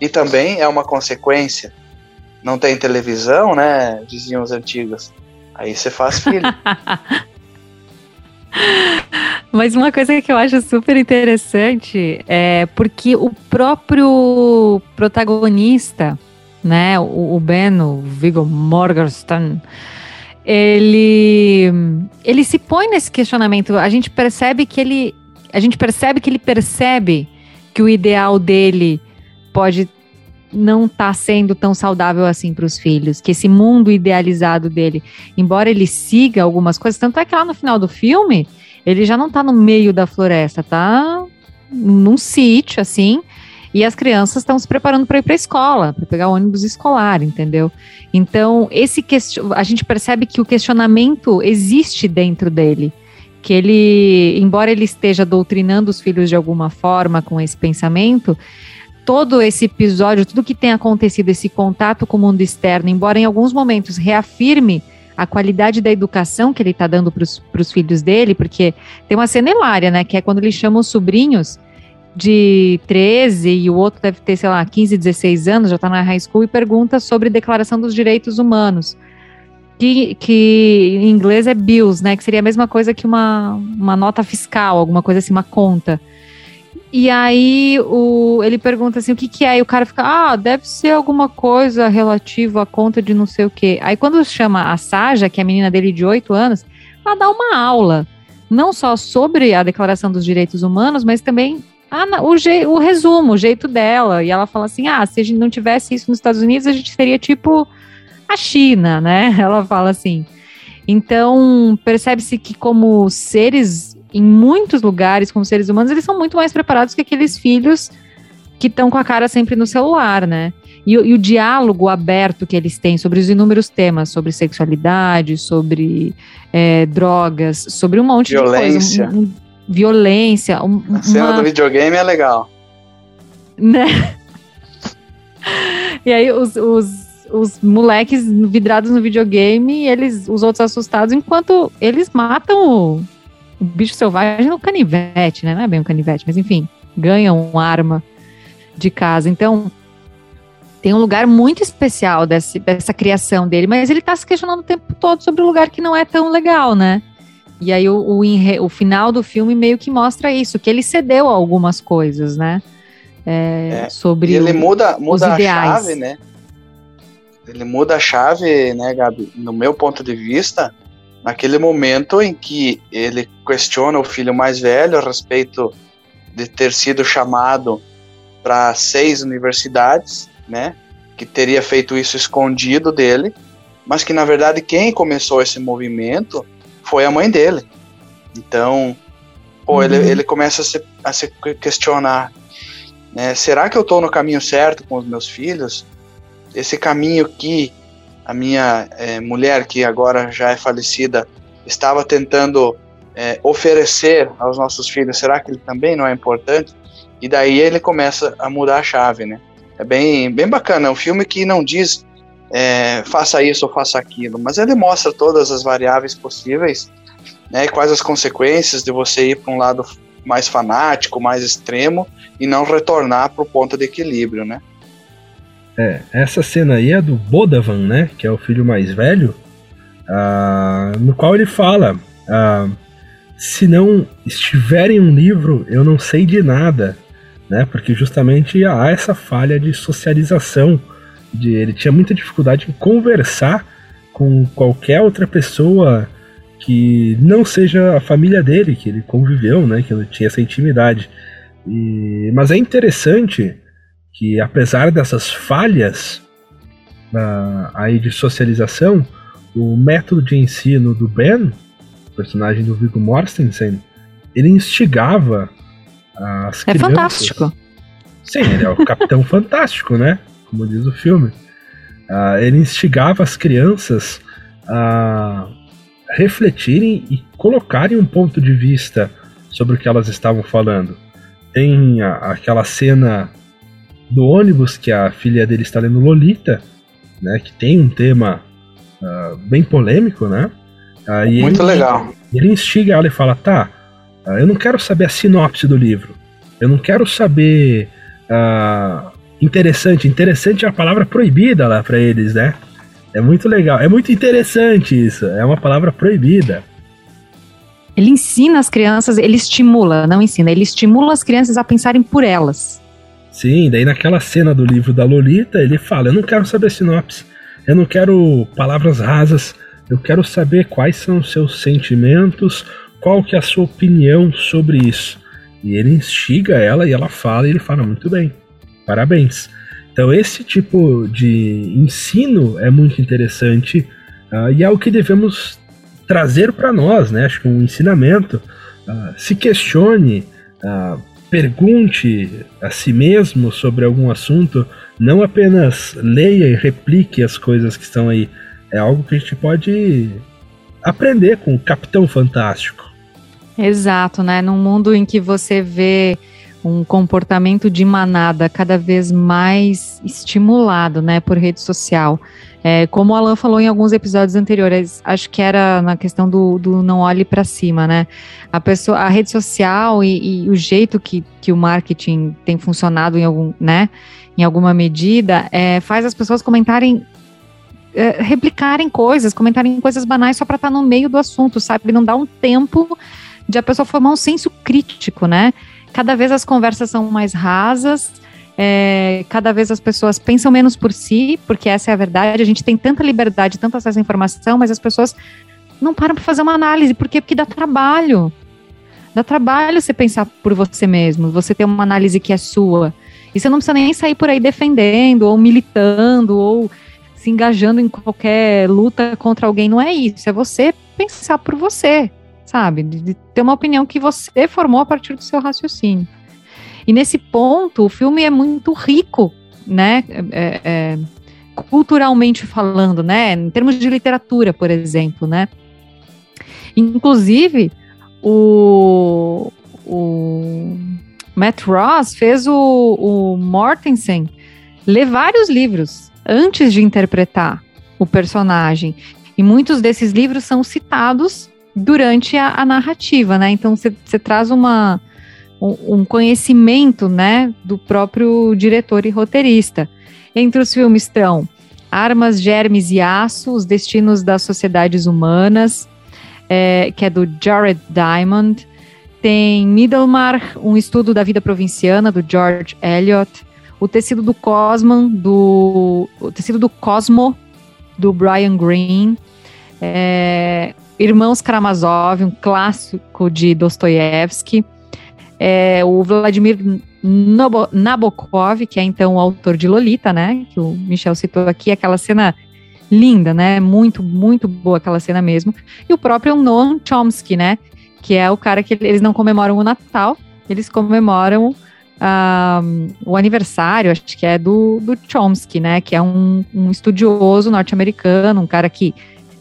e também é uma consequência. Não tem televisão, né? Diziam os antigos. Aí você faz filho. [laughs] Mas uma coisa que eu acho super interessante é porque o próprio protagonista, né, o, o Ben, o Viggo Morgenstern, ele ele se põe nesse questionamento. A gente percebe que ele a gente percebe que ele percebe que o ideal dele pode não estar tá sendo tão saudável assim para os filhos, que esse mundo idealizado dele, embora ele siga algumas coisas, tanto é que lá no final do filme, ele já não está no meio da floresta, tá num sítio assim, e as crianças estão se preparando para ir para a escola, para pegar o ônibus escolar, entendeu? Então, esse question... a gente percebe que o questionamento existe dentro dele, que ele, embora ele esteja doutrinando os filhos de alguma forma com esse pensamento, todo esse episódio, tudo que tem acontecido, esse contato com o mundo externo, embora em alguns momentos reafirme a qualidade da educação que ele está dando para os filhos dele, porque tem uma cena hilária, né? Que é quando ele chama os sobrinhos de 13 e o outro deve ter, sei lá, 15, 16 anos, já está na high school, e pergunta sobre Declaração dos Direitos Humanos. Que, que em inglês é bills, né? Que seria a mesma coisa que uma, uma nota fiscal, alguma coisa assim, uma conta. E aí o, ele pergunta assim, o que que é? E o cara fica, ah, deve ser alguma coisa relativa à conta de não sei o quê. Aí quando chama a Saja, que é a menina dele de 8 anos, ela dá uma aula, não só sobre a Declaração dos Direitos Humanos, mas também a, o, o resumo, o jeito dela. E ela fala assim, ah, se a gente não tivesse isso nos Estados Unidos, a gente seria tipo a China, né? [laughs] Ela fala assim. Então, percebe-se que como seres em muitos lugares, como seres humanos, eles são muito mais preparados que aqueles filhos que estão com a cara sempre no celular, né? E, e, o diálogo aberto que eles têm sobre os inúmeros temas, sobre sexualidade, sobre é, drogas, sobre um monte violência. de coisa. Um, um, violência. Um, a cena uma... do videogame é legal. Né? e aí os, os, os moleques vidrados no videogame, eles, os outros assustados, enquanto eles matam o, bicho selvagem no canivete, né? Não é bem um canivete, mas enfim, ganha uma arma de casa. Então, tem um lugar muito especial desse, dessa criação dele, mas ele está se questionando o tempo todo sobre o um lugar que não é tão legal, né? E aí o, o, o, final do filme meio que mostra isso, que ele cedeu a algumas coisas, né? É, é, sobre e ele o, muda, muda a chave, né? Ele muda a chave, né, Gabi? No meu ponto de vista, naquele momento em que ele questiona o filho mais velho a respeito de ter sido chamado para seis universidades, né? Que teria feito isso escondido dele, mas que na verdade quem começou esse movimento foi a mãe dele. Então, pô, uhum. ele, ele começa a se, a se questionar: né, será que eu estou no caminho certo com os meus filhos? Esse caminho que a minha é, mulher, que agora já é falecida, estava tentando é, oferecer aos nossos filhos, será que ele também não é importante? E daí ele começa a mudar a chave, né? É bem, bem bacana, é um filme que não diz é, faça isso ou faça aquilo, mas ele mostra todas as variáveis possíveis né? Quais as consequências de você ir para um lado mais fanático, mais extremo e não retornar para o ponto de equilíbrio, né? É, essa cena aí é do Bodavan, né? Que é o filho mais velho, uh, no qual ele fala: uh, se não estiver em um livro, eu não sei de nada, né? Porque justamente há essa falha de socialização, de ele tinha muita dificuldade em conversar com qualquer outra pessoa que não seja a família dele, que ele conviveu, né? Que ele tinha essa intimidade. E, mas é interessante que apesar dessas falhas uh, aí de socialização, o método de ensino do Ben, personagem do Viggo Mortensen, ele instigava as é crianças. É fantástico. Sim, ele é o Capitão [laughs] Fantástico, né? Como diz o filme. Uh, ele instigava as crianças a refletirem e colocarem um ponto de vista sobre o que elas estavam falando. Tem a, aquela cena do ônibus que a filha dele está lendo Lolita, né? Que tem um tema uh, bem polêmico, né? Uh, Muito ele, legal. Ele instiga ela e fala: tá, uh, eu não quero saber a sinopse do livro, eu não quero saber. interessante, interessante é a palavra proibida lá para eles, né? É muito legal, é muito interessante isso, é uma palavra proibida. Ele ensina as crianças, ele estimula, não ensina, ele estimula as crianças a pensarem por elas. Sim, daí naquela cena do livro da Lolita, ele fala: Eu não quero saber sinopse, eu não quero palavras rasas, eu quero saber quais são os seus sentimentos, qual que é a sua opinião sobre isso. E ele instiga ela e ela fala, e ele fala: Muito bem, parabéns. Então, esse tipo de ensino é muito interessante uh, e é o que devemos trazer para nós, né? Acho que um ensinamento. Uh, se questione, uh, pergunte a si mesmo sobre algum assunto, não apenas leia e replique as coisas que estão aí. É algo que a gente pode aprender com o Capitão Fantástico. Exato, né? Num mundo em que você vê um comportamento de manada cada vez mais estimulado, né, por rede social. É, como o Alan falou em alguns episódios anteriores, acho que era na questão do, do não olhe para cima, né? A pessoa, a rede social e, e, o jeito que, que o marketing tem funcionado em algum, né? Em alguma medida, é, faz as pessoas comentarem é, replicarem coisas, comentarem coisas banais só para estar tá no meio do assunto, sabe? Não dá um tempo de a pessoa formar um senso crítico, né? Cada vez as conversas são mais rasas, é, cada vez as pessoas pensam menos por si, porque essa é a verdade. A gente tem tanta liberdade, tanto acesso à informação, mas as pessoas não param para fazer uma análise. Por quê? Porque dá trabalho. Dá trabalho você pensar por você mesmo, você ter uma análise que é sua. E você não precisa nem sair por aí defendendo, ou militando, ou se engajando em qualquer luta contra alguém. Não é isso. É você pensar por você, sabe? De, de ter uma opinião que você formou a partir do seu raciocínio. E nesse ponto, o filme é muito rico, né? É, é, culturalmente falando, né? Em termos de literatura, por exemplo, né? Inclusive, o, o Matt Ross fez o, o Mortensen ler vários livros antes de interpretar o personagem. E muitos desses livros são citados durante a, a narrativa, né? Então você traz uma, um conhecimento, né, do próprio diretor e roteirista. Entre os filmes estão Armas, Germes e Aço, Os Destinos das Sociedades Humanas, é, que é do Jared Diamond. Tem Middlemar, um estudo da vida provinciana, do George Eliot. O Tecido do Cosmo, do, o Tecido do Cosmo, do Brian Greene. É, Irmãos Karamazov, um clássico de Dostoiévski é, o Vladimir Nabokov, que é então o autor de Lolita, né? Que o Michel citou aqui, aquela cena linda, né? Muito, muito boa aquela cena mesmo. E o próprio Noam Chomsky, né? Que é o cara que eles não comemoram o Natal, eles comemoram o aniversário, acho que é do, do Chomsky, né? Que é um, um estudioso norte-americano, um cara que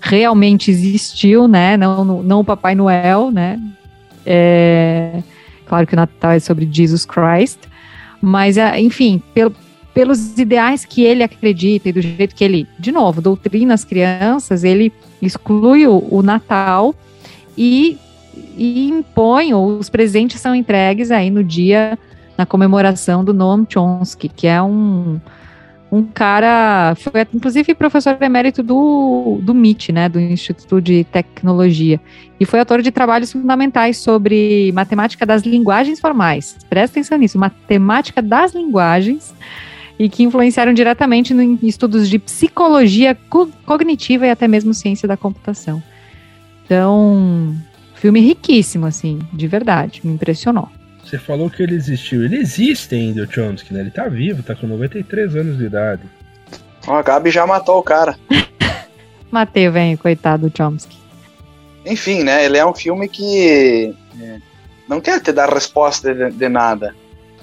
realmente existiu, né? Não, não o Papai Noel, né? É, Claro que o Natal é sobre Jesus Christ, mas, ah, enfim, pelo, pelos ideais que ele acredita e do jeito que ele, de novo, doutrina as crianças, ele exclui o, o Natal e e impõe, ou os presentes são entregues aí no dia, na comemoração do Noam Chomsky, que é um, um cara, foi inclusive professor emérito do, do MIT, né, do Instituto de Tecnologia, e foi autor de trabalhos fundamentais sobre matemática das linguagens formais. Presta atenção nisso, matemática das linguagens, e que influenciaram diretamente em estudos de psicologia co cognitiva e até mesmo ciência da computação. Então, filme riquíssimo, assim, de verdade, me impressionou. Você falou que ele existiu. Ele existe ainda, o Chomsky, né? Ele tá vivo, tá com 93 anos de idade. O Gabi já matou o cara. [laughs] Matei, velho, coitado do Chomsky. Enfim, né? Ele é um filme que é, não quer te dar resposta de, de, nada.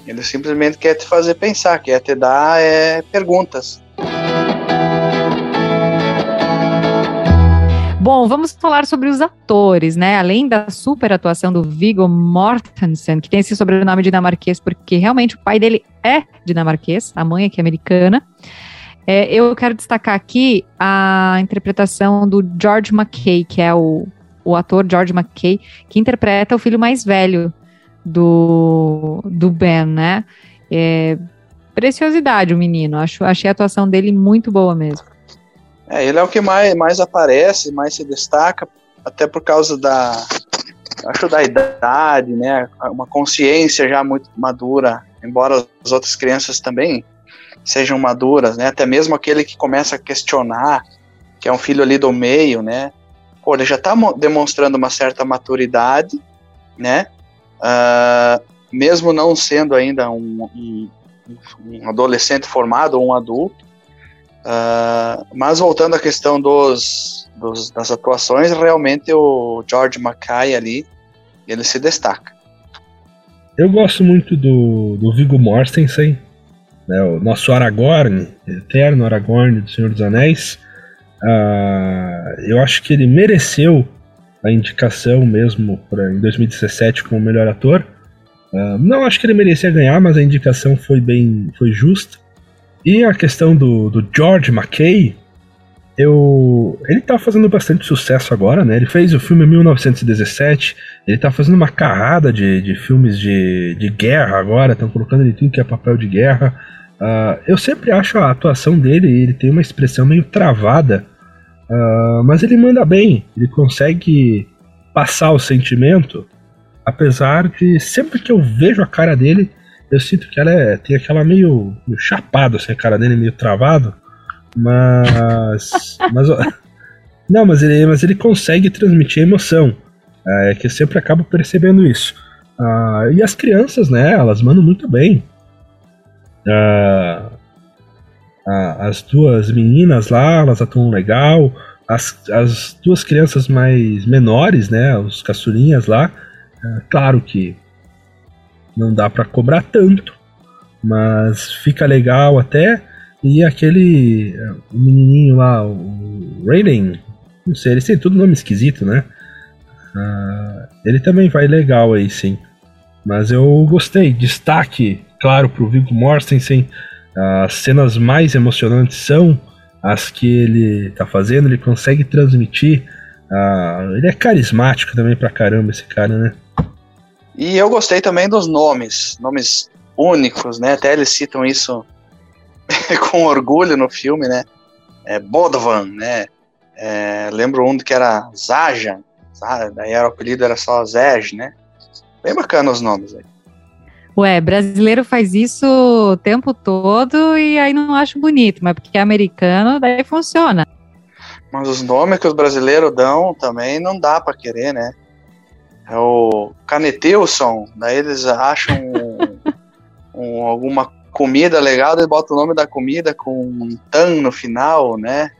Ele simplesmente quer te fazer pensar, quer te dar é, perguntas. Bom, vamos falar sobre os atores, né? Além da super atuação do Viggo Mortensen, que tem esse sobrenome dinamarquês, porque realmente o pai dele é dinamarquês, a mãe é que é americana. É, eu quero destacar aqui a interpretação do George McKay, que é o, o ator George McKay, que interpreta o filho mais velho do, do Ben, né? É, preciosidade o menino, acho, achei a atuação dele muito boa mesmo. É, ele é o que mais, mais aparece, mais se destaca, até por causa da, acho da idade, né? Uma consciência já muito madura, embora as outras crianças também sejam maduras, né? Até mesmo aquele que começa a questionar, que é um filho ali do meio, né? Pô, ele já está demonstrando uma certa maturidade, né? Uh, mesmo não sendo ainda um, um, um adolescente formado ou um adulto, Uh, mas voltando à questão dos, dos, das atuações, realmente o George Mackay ali, ele se destaca. Eu gosto muito do, do Viggo Mortensen, né, o nosso Aragorn, eterno Aragorn do Senhor dos Anéis. Uh, eu acho que ele mereceu a indicação mesmo pra, em 2017 como melhor ator. Uh, não acho que ele merecia ganhar, mas a indicação foi bem foi justa. E a questão do, do George McKay, eu, ele tá fazendo bastante sucesso agora, né? Ele fez o filme 1917, ele tá fazendo uma carrada de, de filmes de, de guerra agora, estão colocando ele tudo que é papel de guerra. Uh, eu sempre acho a atuação dele, ele tem uma expressão meio travada, uh, mas ele manda bem, ele consegue passar o sentimento, apesar de sempre que eu vejo a cara dele, eu sinto que ela é, tem aquela meio, meio chapado, assim, a cara dele meio travado. Mas. [laughs] mas não, mas ele, mas ele consegue transmitir emoção. É que eu sempre acabo percebendo isso. Ah, e as crianças, né, elas mandam muito bem. Ah, ah, as duas meninas lá, elas atuam legal. As, as duas crianças mais menores, né, os caçulinhas lá, é, claro que não dá para cobrar tanto, mas fica legal até. E aquele o menininho lá, o Raiden, não sei, ele tem tudo nome esquisito, né? Uh, ele também vai legal aí, sim. Mas eu gostei. Destaque, claro, pro Viggo Mortensen. As cenas mais emocionantes são as que ele tá fazendo. Ele consegue transmitir. Uh, ele é carismático também pra caramba, esse cara, né? E eu gostei também dos nomes, nomes únicos, né? Até eles citam isso [laughs] com orgulho no filme, né? É, Bodovan, né? É, lembro um que era Zaja, daí era o apelido era só Zej, né? Bem bacana os nomes aí. Ué, brasileiro faz isso o tempo todo e aí não acho bonito, mas porque é americano, daí funciona. Mas os nomes que os brasileiros dão também não dá para querer, né? É o Canetilson, daí eles acham um, um, alguma comida legal, eles botam o nome da comida com um tan no final, né?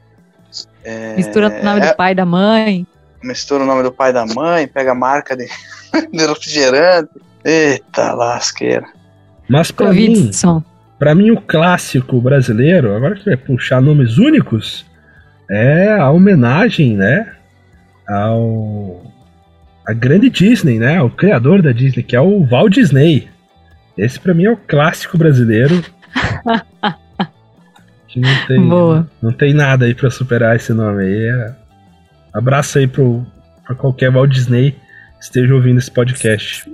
É, mistura o nome é, do pai e da mãe. Mistura o nome do pai e da mãe, pega a marca de, [laughs] de refrigerante. Eita lasqueira. Mas pra mim, pra mim, o clássico brasileiro, agora que vai puxar nomes únicos, é a homenagem, né? Ao a grande Disney, né? O criador da Disney, que é o Walt Disney. Esse para mim é o clássico brasileiro. [laughs] que não tem, Boa. não tem nada aí para superar esse nome aí. É... Abraço aí pro, pra qualquer Walt Disney. esteja ouvindo esse podcast.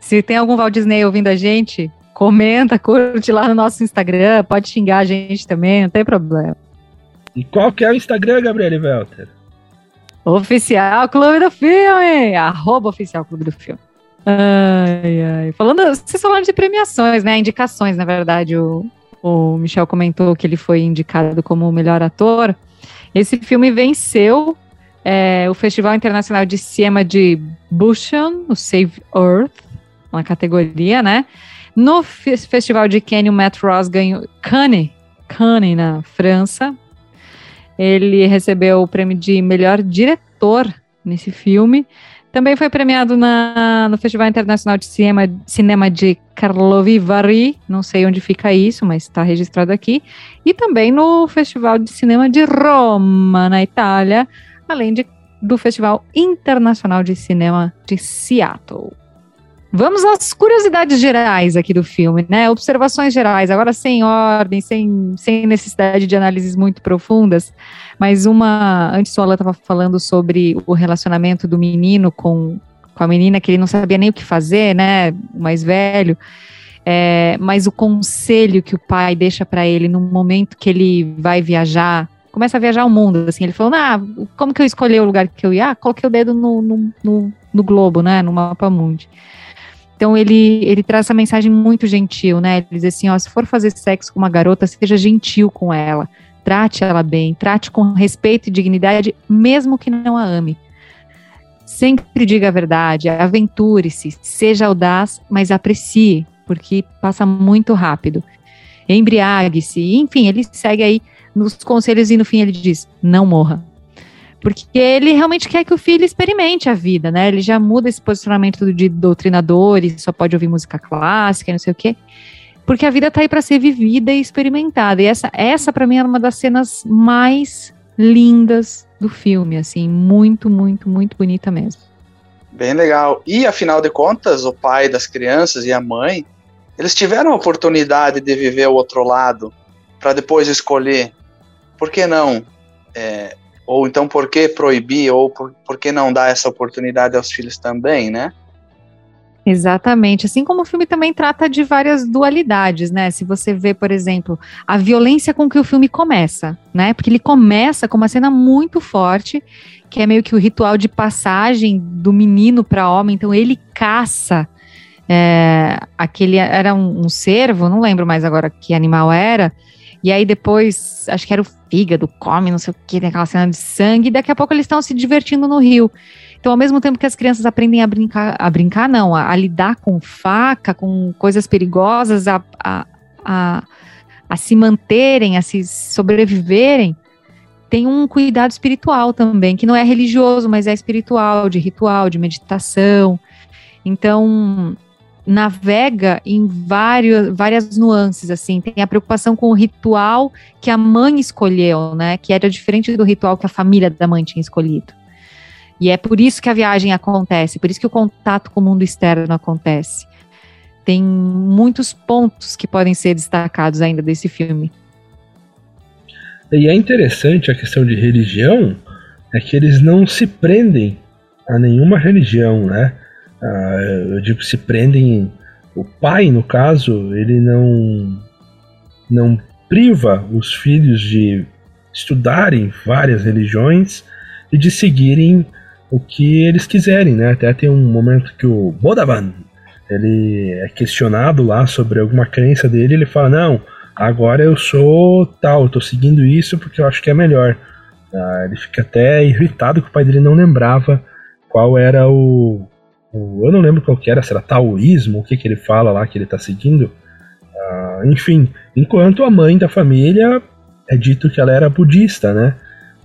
Se tem algum Walt Disney ouvindo a gente, comenta, curte lá no nosso Instagram, pode xingar a gente também, não tem problema. E qual que é o Instagram, Gabriele Welter? Oficial Clube do Filme! Arroba Oficial Clube do Filme. Ai, ai. Falando, vocês falaram de premiações, né? Indicações, na verdade. O, o Michel comentou que ele foi indicado como o melhor ator. Esse filme venceu é, o Festival Internacional de Cinema de Busan, o Save Earth, na categoria, né? No Festival de Cannes, o Matt Ross ganhou Cannes, Cannes na França. Ele recebeu o prêmio de melhor diretor nesse filme. Também foi premiado na, no Festival Internacional de Cinema, Cinema de Karlovy Vary, não sei onde fica isso, mas está registrado aqui, e também no Festival de Cinema de Roma, na Itália, além de, do Festival Internacional de Cinema de Seattle. Vamos às curiosidades gerais aqui do filme, né? Observações gerais, agora sem ordem, sem, sem necessidade de análises muito profundas, mas uma. Antes o Alan estava falando sobre o relacionamento do menino com, com a menina, que ele não sabia nem o que fazer, né? O mais velho. É, mas o conselho que o pai deixa para ele no momento que ele vai viajar, começa a viajar o mundo, assim, ele falou, ah, como que eu escolhi o lugar que eu ia? Ah, coloquei o dedo no, no, no, no globo, né, no mapa mundi. Então ele, ele traz essa mensagem muito gentil, né? Ele diz assim, ó, se for fazer sexo com uma garota, seja gentil com ela, trate ela bem, trate com respeito e dignidade, mesmo que não a ame. Sempre diga a verdade, aventure-se, seja audaz, mas aprecie, porque passa muito rápido. Embriague-se, enfim, ele segue aí nos conselhos e no fim ele diz: não morra. Porque ele realmente quer que o filho experimente a vida, né? Ele já muda esse posicionamento de doutrinador e só pode ouvir música clássica e não sei o quê. Porque a vida tá aí para ser vivida e experimentada. E essa, essa para mim é uma das cenas mais lindas do filme, assim, muito, muito, muito bonita mesmo. Bem legal. E afinal de contas, o pai das crianças e a mãe, eles tiveram a oportunidade de viver o outro lado para depois escolher. Por que não é, ou então, por que proibir? Ou por, por que não dar essa oportunidade aos filhos também, né? Exatamente. Assim como o filme também trata de várias dualidades, né? Se você vê, por exemplo, a violência com que o filme começa, né? Porque ele começa com uma cena muito forte, que é meio que o ritual de passagem do menino para homem. Então ele caça é, aquele era um, um cervo, não lembro mais agora que animal era. E aí depois, acho que era o fígado, come, não sei o que, tem aquela cena de sangue, e daqui a pouco eles estão se divertindo no rio. Então, ao mesmo tempo que as crianças aprendem a brincar, a brincar não, a, a lidar com faca, com coisas perigosas, a, a, a, a se manterem, a se sobreviverem, tem um cuidado espiritual também, que não é religioso, mas é espiritual, de ritual, de meditação. Então, navega em vários, várias nuances, assim, tem a preocupação com o ritual que a mãe escolheu, né, que era diferente do ritual que a família da mãe tinha escolhido. E é por isso que a viagem acontece, por isso que o contato com o mundo externo acontece. Tem muitos pontos que podem ser destacados ainda desse filme. E é interessante a questão de religião, é que eles não se prendem a nenhuma religião, né? Ah, eu digo se prendem. O pai, no caso, ele não, não priva os filhos de estudarem várias religiões e de seguirem o que eles quiserem, né? Até tem um momento que o Bodavan ele é questionado lá sobre alguma crença dele, ele fala não, agora eu sou tal, tô seguindo isso porque eu acho que é melhor. Ah, ele fica até irritado que o pai dele não lembrava qual era o, eu não lembro qual que era, se era taoísmo, o que, que ele fala lá que ele está seguindo. Uh, enfim, enquanto a mãe da família é dito que ela era budista, né?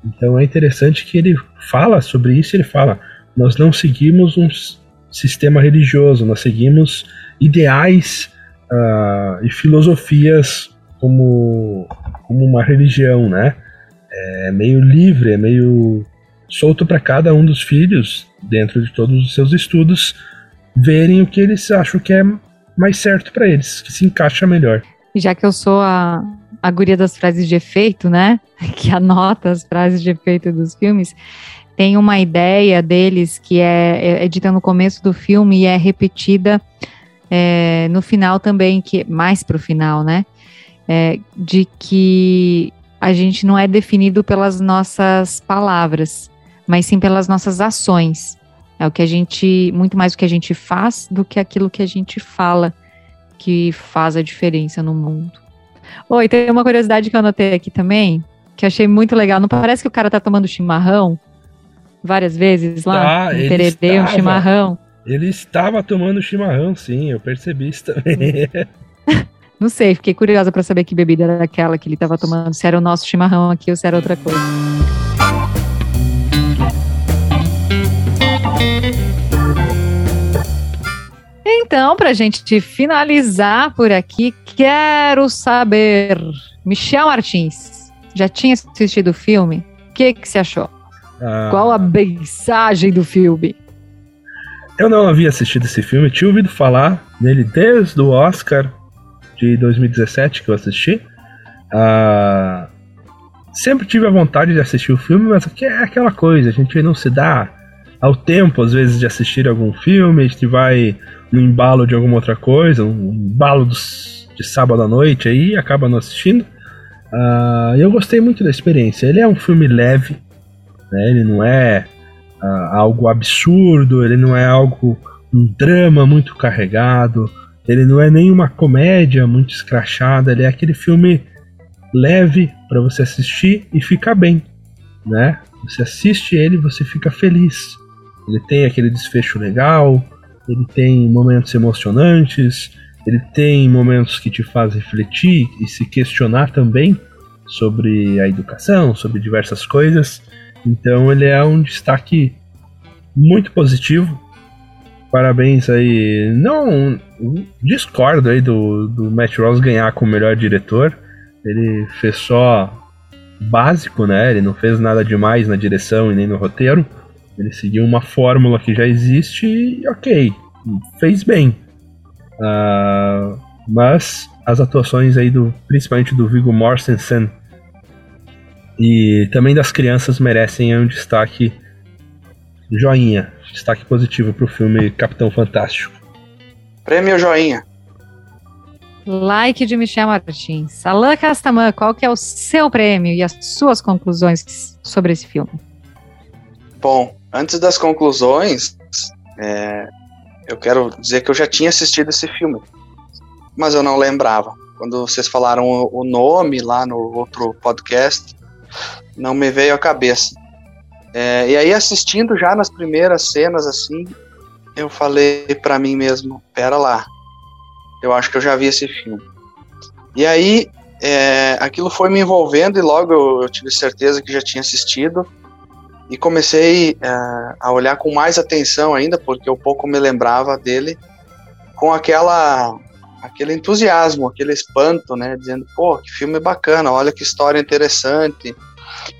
Então é interessante que ele fala sobre isso. Ele fala: nós não seguimos um sistema religioso, nós seguimos ideais uh, e filosofias como, como uma religião, né? É meio livre, é meio solto para cada um dos filhos, dentro de todos os seus estudos, verem o que eles acham que é mais certo para eles, que se encaixa melhor. Já que eu sou a, a guria das frases de efeito, né? [laughs] Que anota as frases de efeito dos filmes. Tem uma ideia deles que é, é dita no começo do filme e é repetida é, no final também, que mais para o final, né? É, de que a gente não é definido pelas nossas palavras, mas sim pelas nossas ações. É o que a gente, muito mais o que a gente faz do que aquilo que a gente fala que faz a diferença no mundo. Oi, tem uma curiosidade que eu anotei aqui também, que eu achei muito legal. Não parece que o cara tá tomando chimarrão várias vezes lá? Tá, um ele tererê, um estava. chimarrão. Ele estava tomando chimarrão, sim, eu percebi isso também. [laughs] Não sei, fiquei curiosa para saber que bebida era aquela que ele estava tomando, se era o nosso chimarrão aqui ou se era outra coisa. Então, para a gente finalizar por aqui, quero saber, Michel Martins, já tinha assistido o filme? O que, que você achou? Ah, Qual a mensagem do filme? Eu não havia assistido esse filme, tinha ouvido falar nele desde o Oscar de 2017 que eu assisti. Ah, sempre tive a vontade de assistir o filme, mas aqui é aquela coisa, a gente não se dá ao tempo, às vezes, de assistir algum filme, a gente vai no embalo de alguma outra coisa, um embalo dos- de sábado à noite aí, acaba não assistindo. Ah, eu gostei muito da experiência. Ele é um filme leve, né? ele não é ah, algo absurdo, ele não é algo um drama muito carregado, ele não é nem uma comédia muito escrachada, ele é aquele filme leve para você assistir e ficar bem, né? Você assiste ele, você fica feliz. Ele tem aquele desfecho legal, ele tem momentos emocionantes, ele tem momentos que te fazem refletir e se questionar também sobre a educação, sobre diversas coisas. Então ele é um destaque muito positivo. Parabéns aí. Não discordo aí do, do Matt Ross ganhar como melhor diretor. Ele fez só básico, né? Ele não fez nada demais na direção e nem no roteiro. Ele seguiu uma fórmula que já existe e ok, fez bem. Ah, mas as atuações aí do, principalmente do Viggo Mortensen e também das crianças merecem um destaque joinha, destaque positivo pro filme Capitão Fantástico. Prêmio joinha. Like de Michel Martins. Alain Castaman, qual que é o seu prêmio e as suas conclusões sobre esse filme? Bom, antes das conclusões, é, eu quero dizer que eu já tinha assistido esse filme, mas eu não lembrava. Quando vocês falaram o, nome lá no outro podcast, não me veio à cabeça. É, e aí, assistindo já nas primeiras cenas, assim, eu falei pra mim mesmo: pera lá, eu acho que eu já vi esse filme. E aí, é, aquilo foi me envolvendo e logo eu, eu tive certeza que já tinha assistido e comecei é, a olhar com mais atenção ainda, porque eu pouco me lembrava dele, com aquela aquele entusiasmo, aquele espanto, né, dizendo, pô, que filme bacana, olha que história interessante.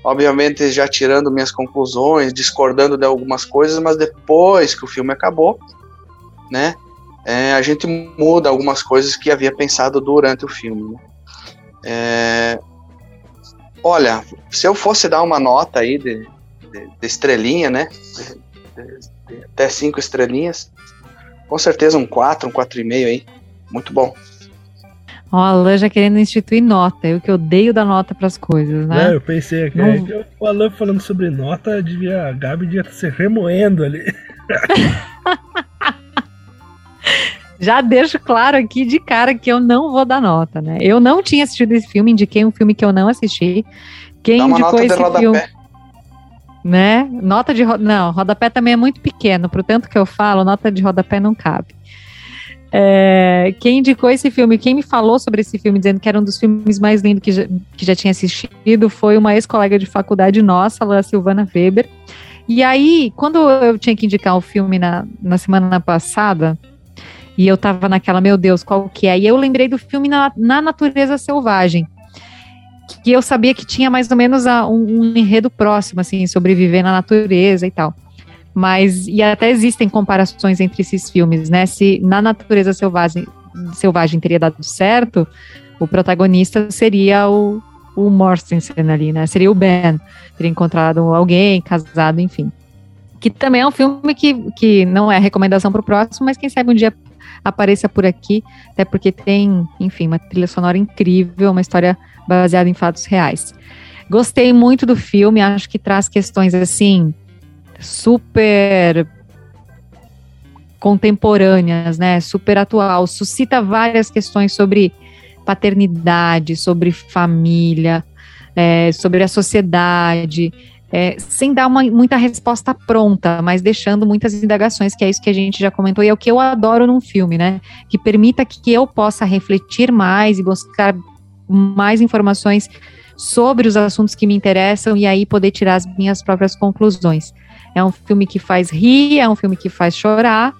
Obviamente já tirando minhas conclusões, discordando de algumas coisas, mas depois que o filme acabou, né, é, a gente muda algumas coisas que havia pensado durante o filme. Né? É, olha, se eu fosse dar uma nota aí de, de, de estrelinha, né? De, até cinco estrelinhas. Com certeza um 4, um 4,5 aí. Muito bom. Ó, a Alain já querendo instituir nota. Eu que odeio dar nota para as coisas, Né, né? eu pensei que, Não- é o Alan falando sobre nota, devia, a Gabi devia estar se remoendo ali. [laughs] Já deixo claro aqui de cara que eu não vou dar nota, né? Eu não tinha assistido esse filme, indiquei um filme que eu não assisti. Quem Dá uma indicou nota de esse filme? Rodapé. né? Nota de ro- não, rodapé também é muito pequeno, pro tanto que eu falo, nota de rodapé não cabe. É, quem indicou esse filme, quem me falou sobre esse filme, dizendo que era um dos filmes mais lindos que já, que já tinha assistido, foi uma ex-colega de faculdade nossa, a Silvana Weber. E aí, quando eu tinha que indicar o filme na, na semana passada, e eu tava naquela, meu Deus, qual que é? E eu lembrei do filme Na, na Natureza Selvagem que eu sabia que tinha mais ou menos a- um, um enredo próximo, assim, sobreviver na natureza e tal. Mas, e até existem comparações entre esses filmes, né? Se na natureza selvagem, selvagem teria dado certo, o protagonista seria o, o Mortensen ali, né? Seria o Ben. Teria encontrado alguém, casado, enfim. Que também é um filme que, que não é recomendação para o próximo, mas quem sabe um dia apareça por aqui, até porque tem, enfim, uma trilha sonora incrível, uma história baseada em fatos reais. Gostei muito do filme, acho que traz questões assim super contemporâneas, né? Super atual, suscita várias questões sobre paternidade, sobre família, é, sobre a sociedade, é, sem dar uma, muita resposta pronta, mas deixando muitas indagações, que é isso que a gente já comentou, e é o que eu adoro num filme, né? Que permita que eu possa refletir mais e buscar mais informações sobre os assuntos que me interessam e aí poder tirar as minhas próprias conclusões. É um filme que faz rir, é um filme que faz chorar,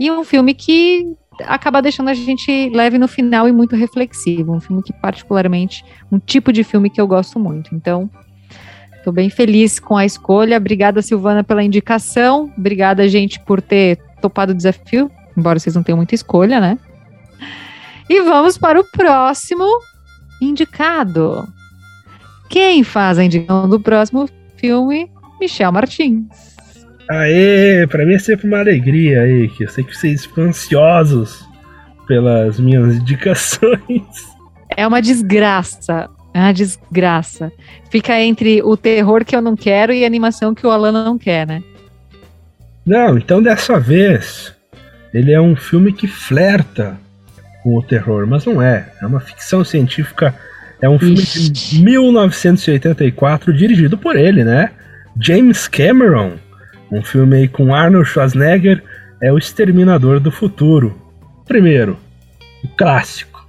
e um filme que acaba deixando a gente leve no final e muito reflexivo. Um filme que, particularmente, um tipo de filme que eu gosto muito. Então, estou bem feliz com a escolha. Obrigada, Silvana, pela indicação. Obrigada, gente, por ter topado o desafio, embora vocês não tenham muita escolha, né? E vamos para o próximo indicado. Quem faz a indicação do próximo filme? Michel Martins. Aê, pra mim é sempre uma alegria aí, que eu sei que vocês ficam ansiosos pelas minhas indicações. É uma desgraça. É uma desgraça. Fica entre o terror que eu não quero e a animação que o Alana não quer, né? Não, então dessa vez ele é um filme que flerta com o terror, mas não é. É uma ficção científica. É um filme Ixi. de 1984, dirigido por ele, né? James Cameron um filme aí com Arnold Schwarzenegger é O Exterminador do Futuro. Primeiro, o clássico.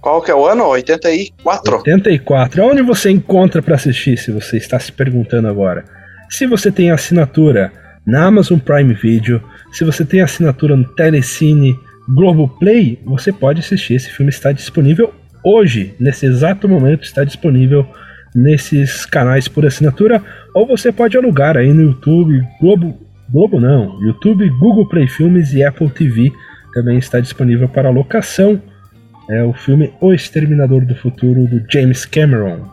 Qual que é o ano? 84? 84. Onde você encontra para assistir, se você está se perguntando agora? Se você tem assinatura na Amazon Prime Video, se você tem assinatura no Telecine, Globoplay, você pode assistir. Esse filme está disponível hoje, nesse exato momento, está disponível nesses canais por assinatura, ou você pode alugar aí no YouTube, Globo, Globo não, YouTube, Google Play Filmes e Apple TV também está disponível para locação. É o filme O Exterminador do Futuro do James Cameron.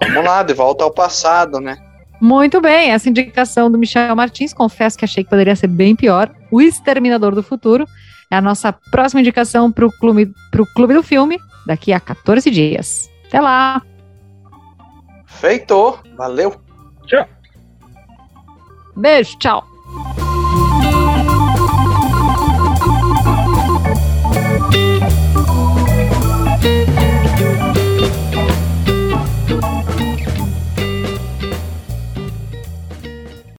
Vamos lá, de volta ao passado, né? Muito bem, essa indicação do Michel Martins, confesso que achei que poderia ser bem pior. O Exterminador do Futuro é a nossa próxima indicação para o clube, clube do Filme, daqui a 14 dias. Até lá! Feito. Valeu. Tchau. Beijo, tchau.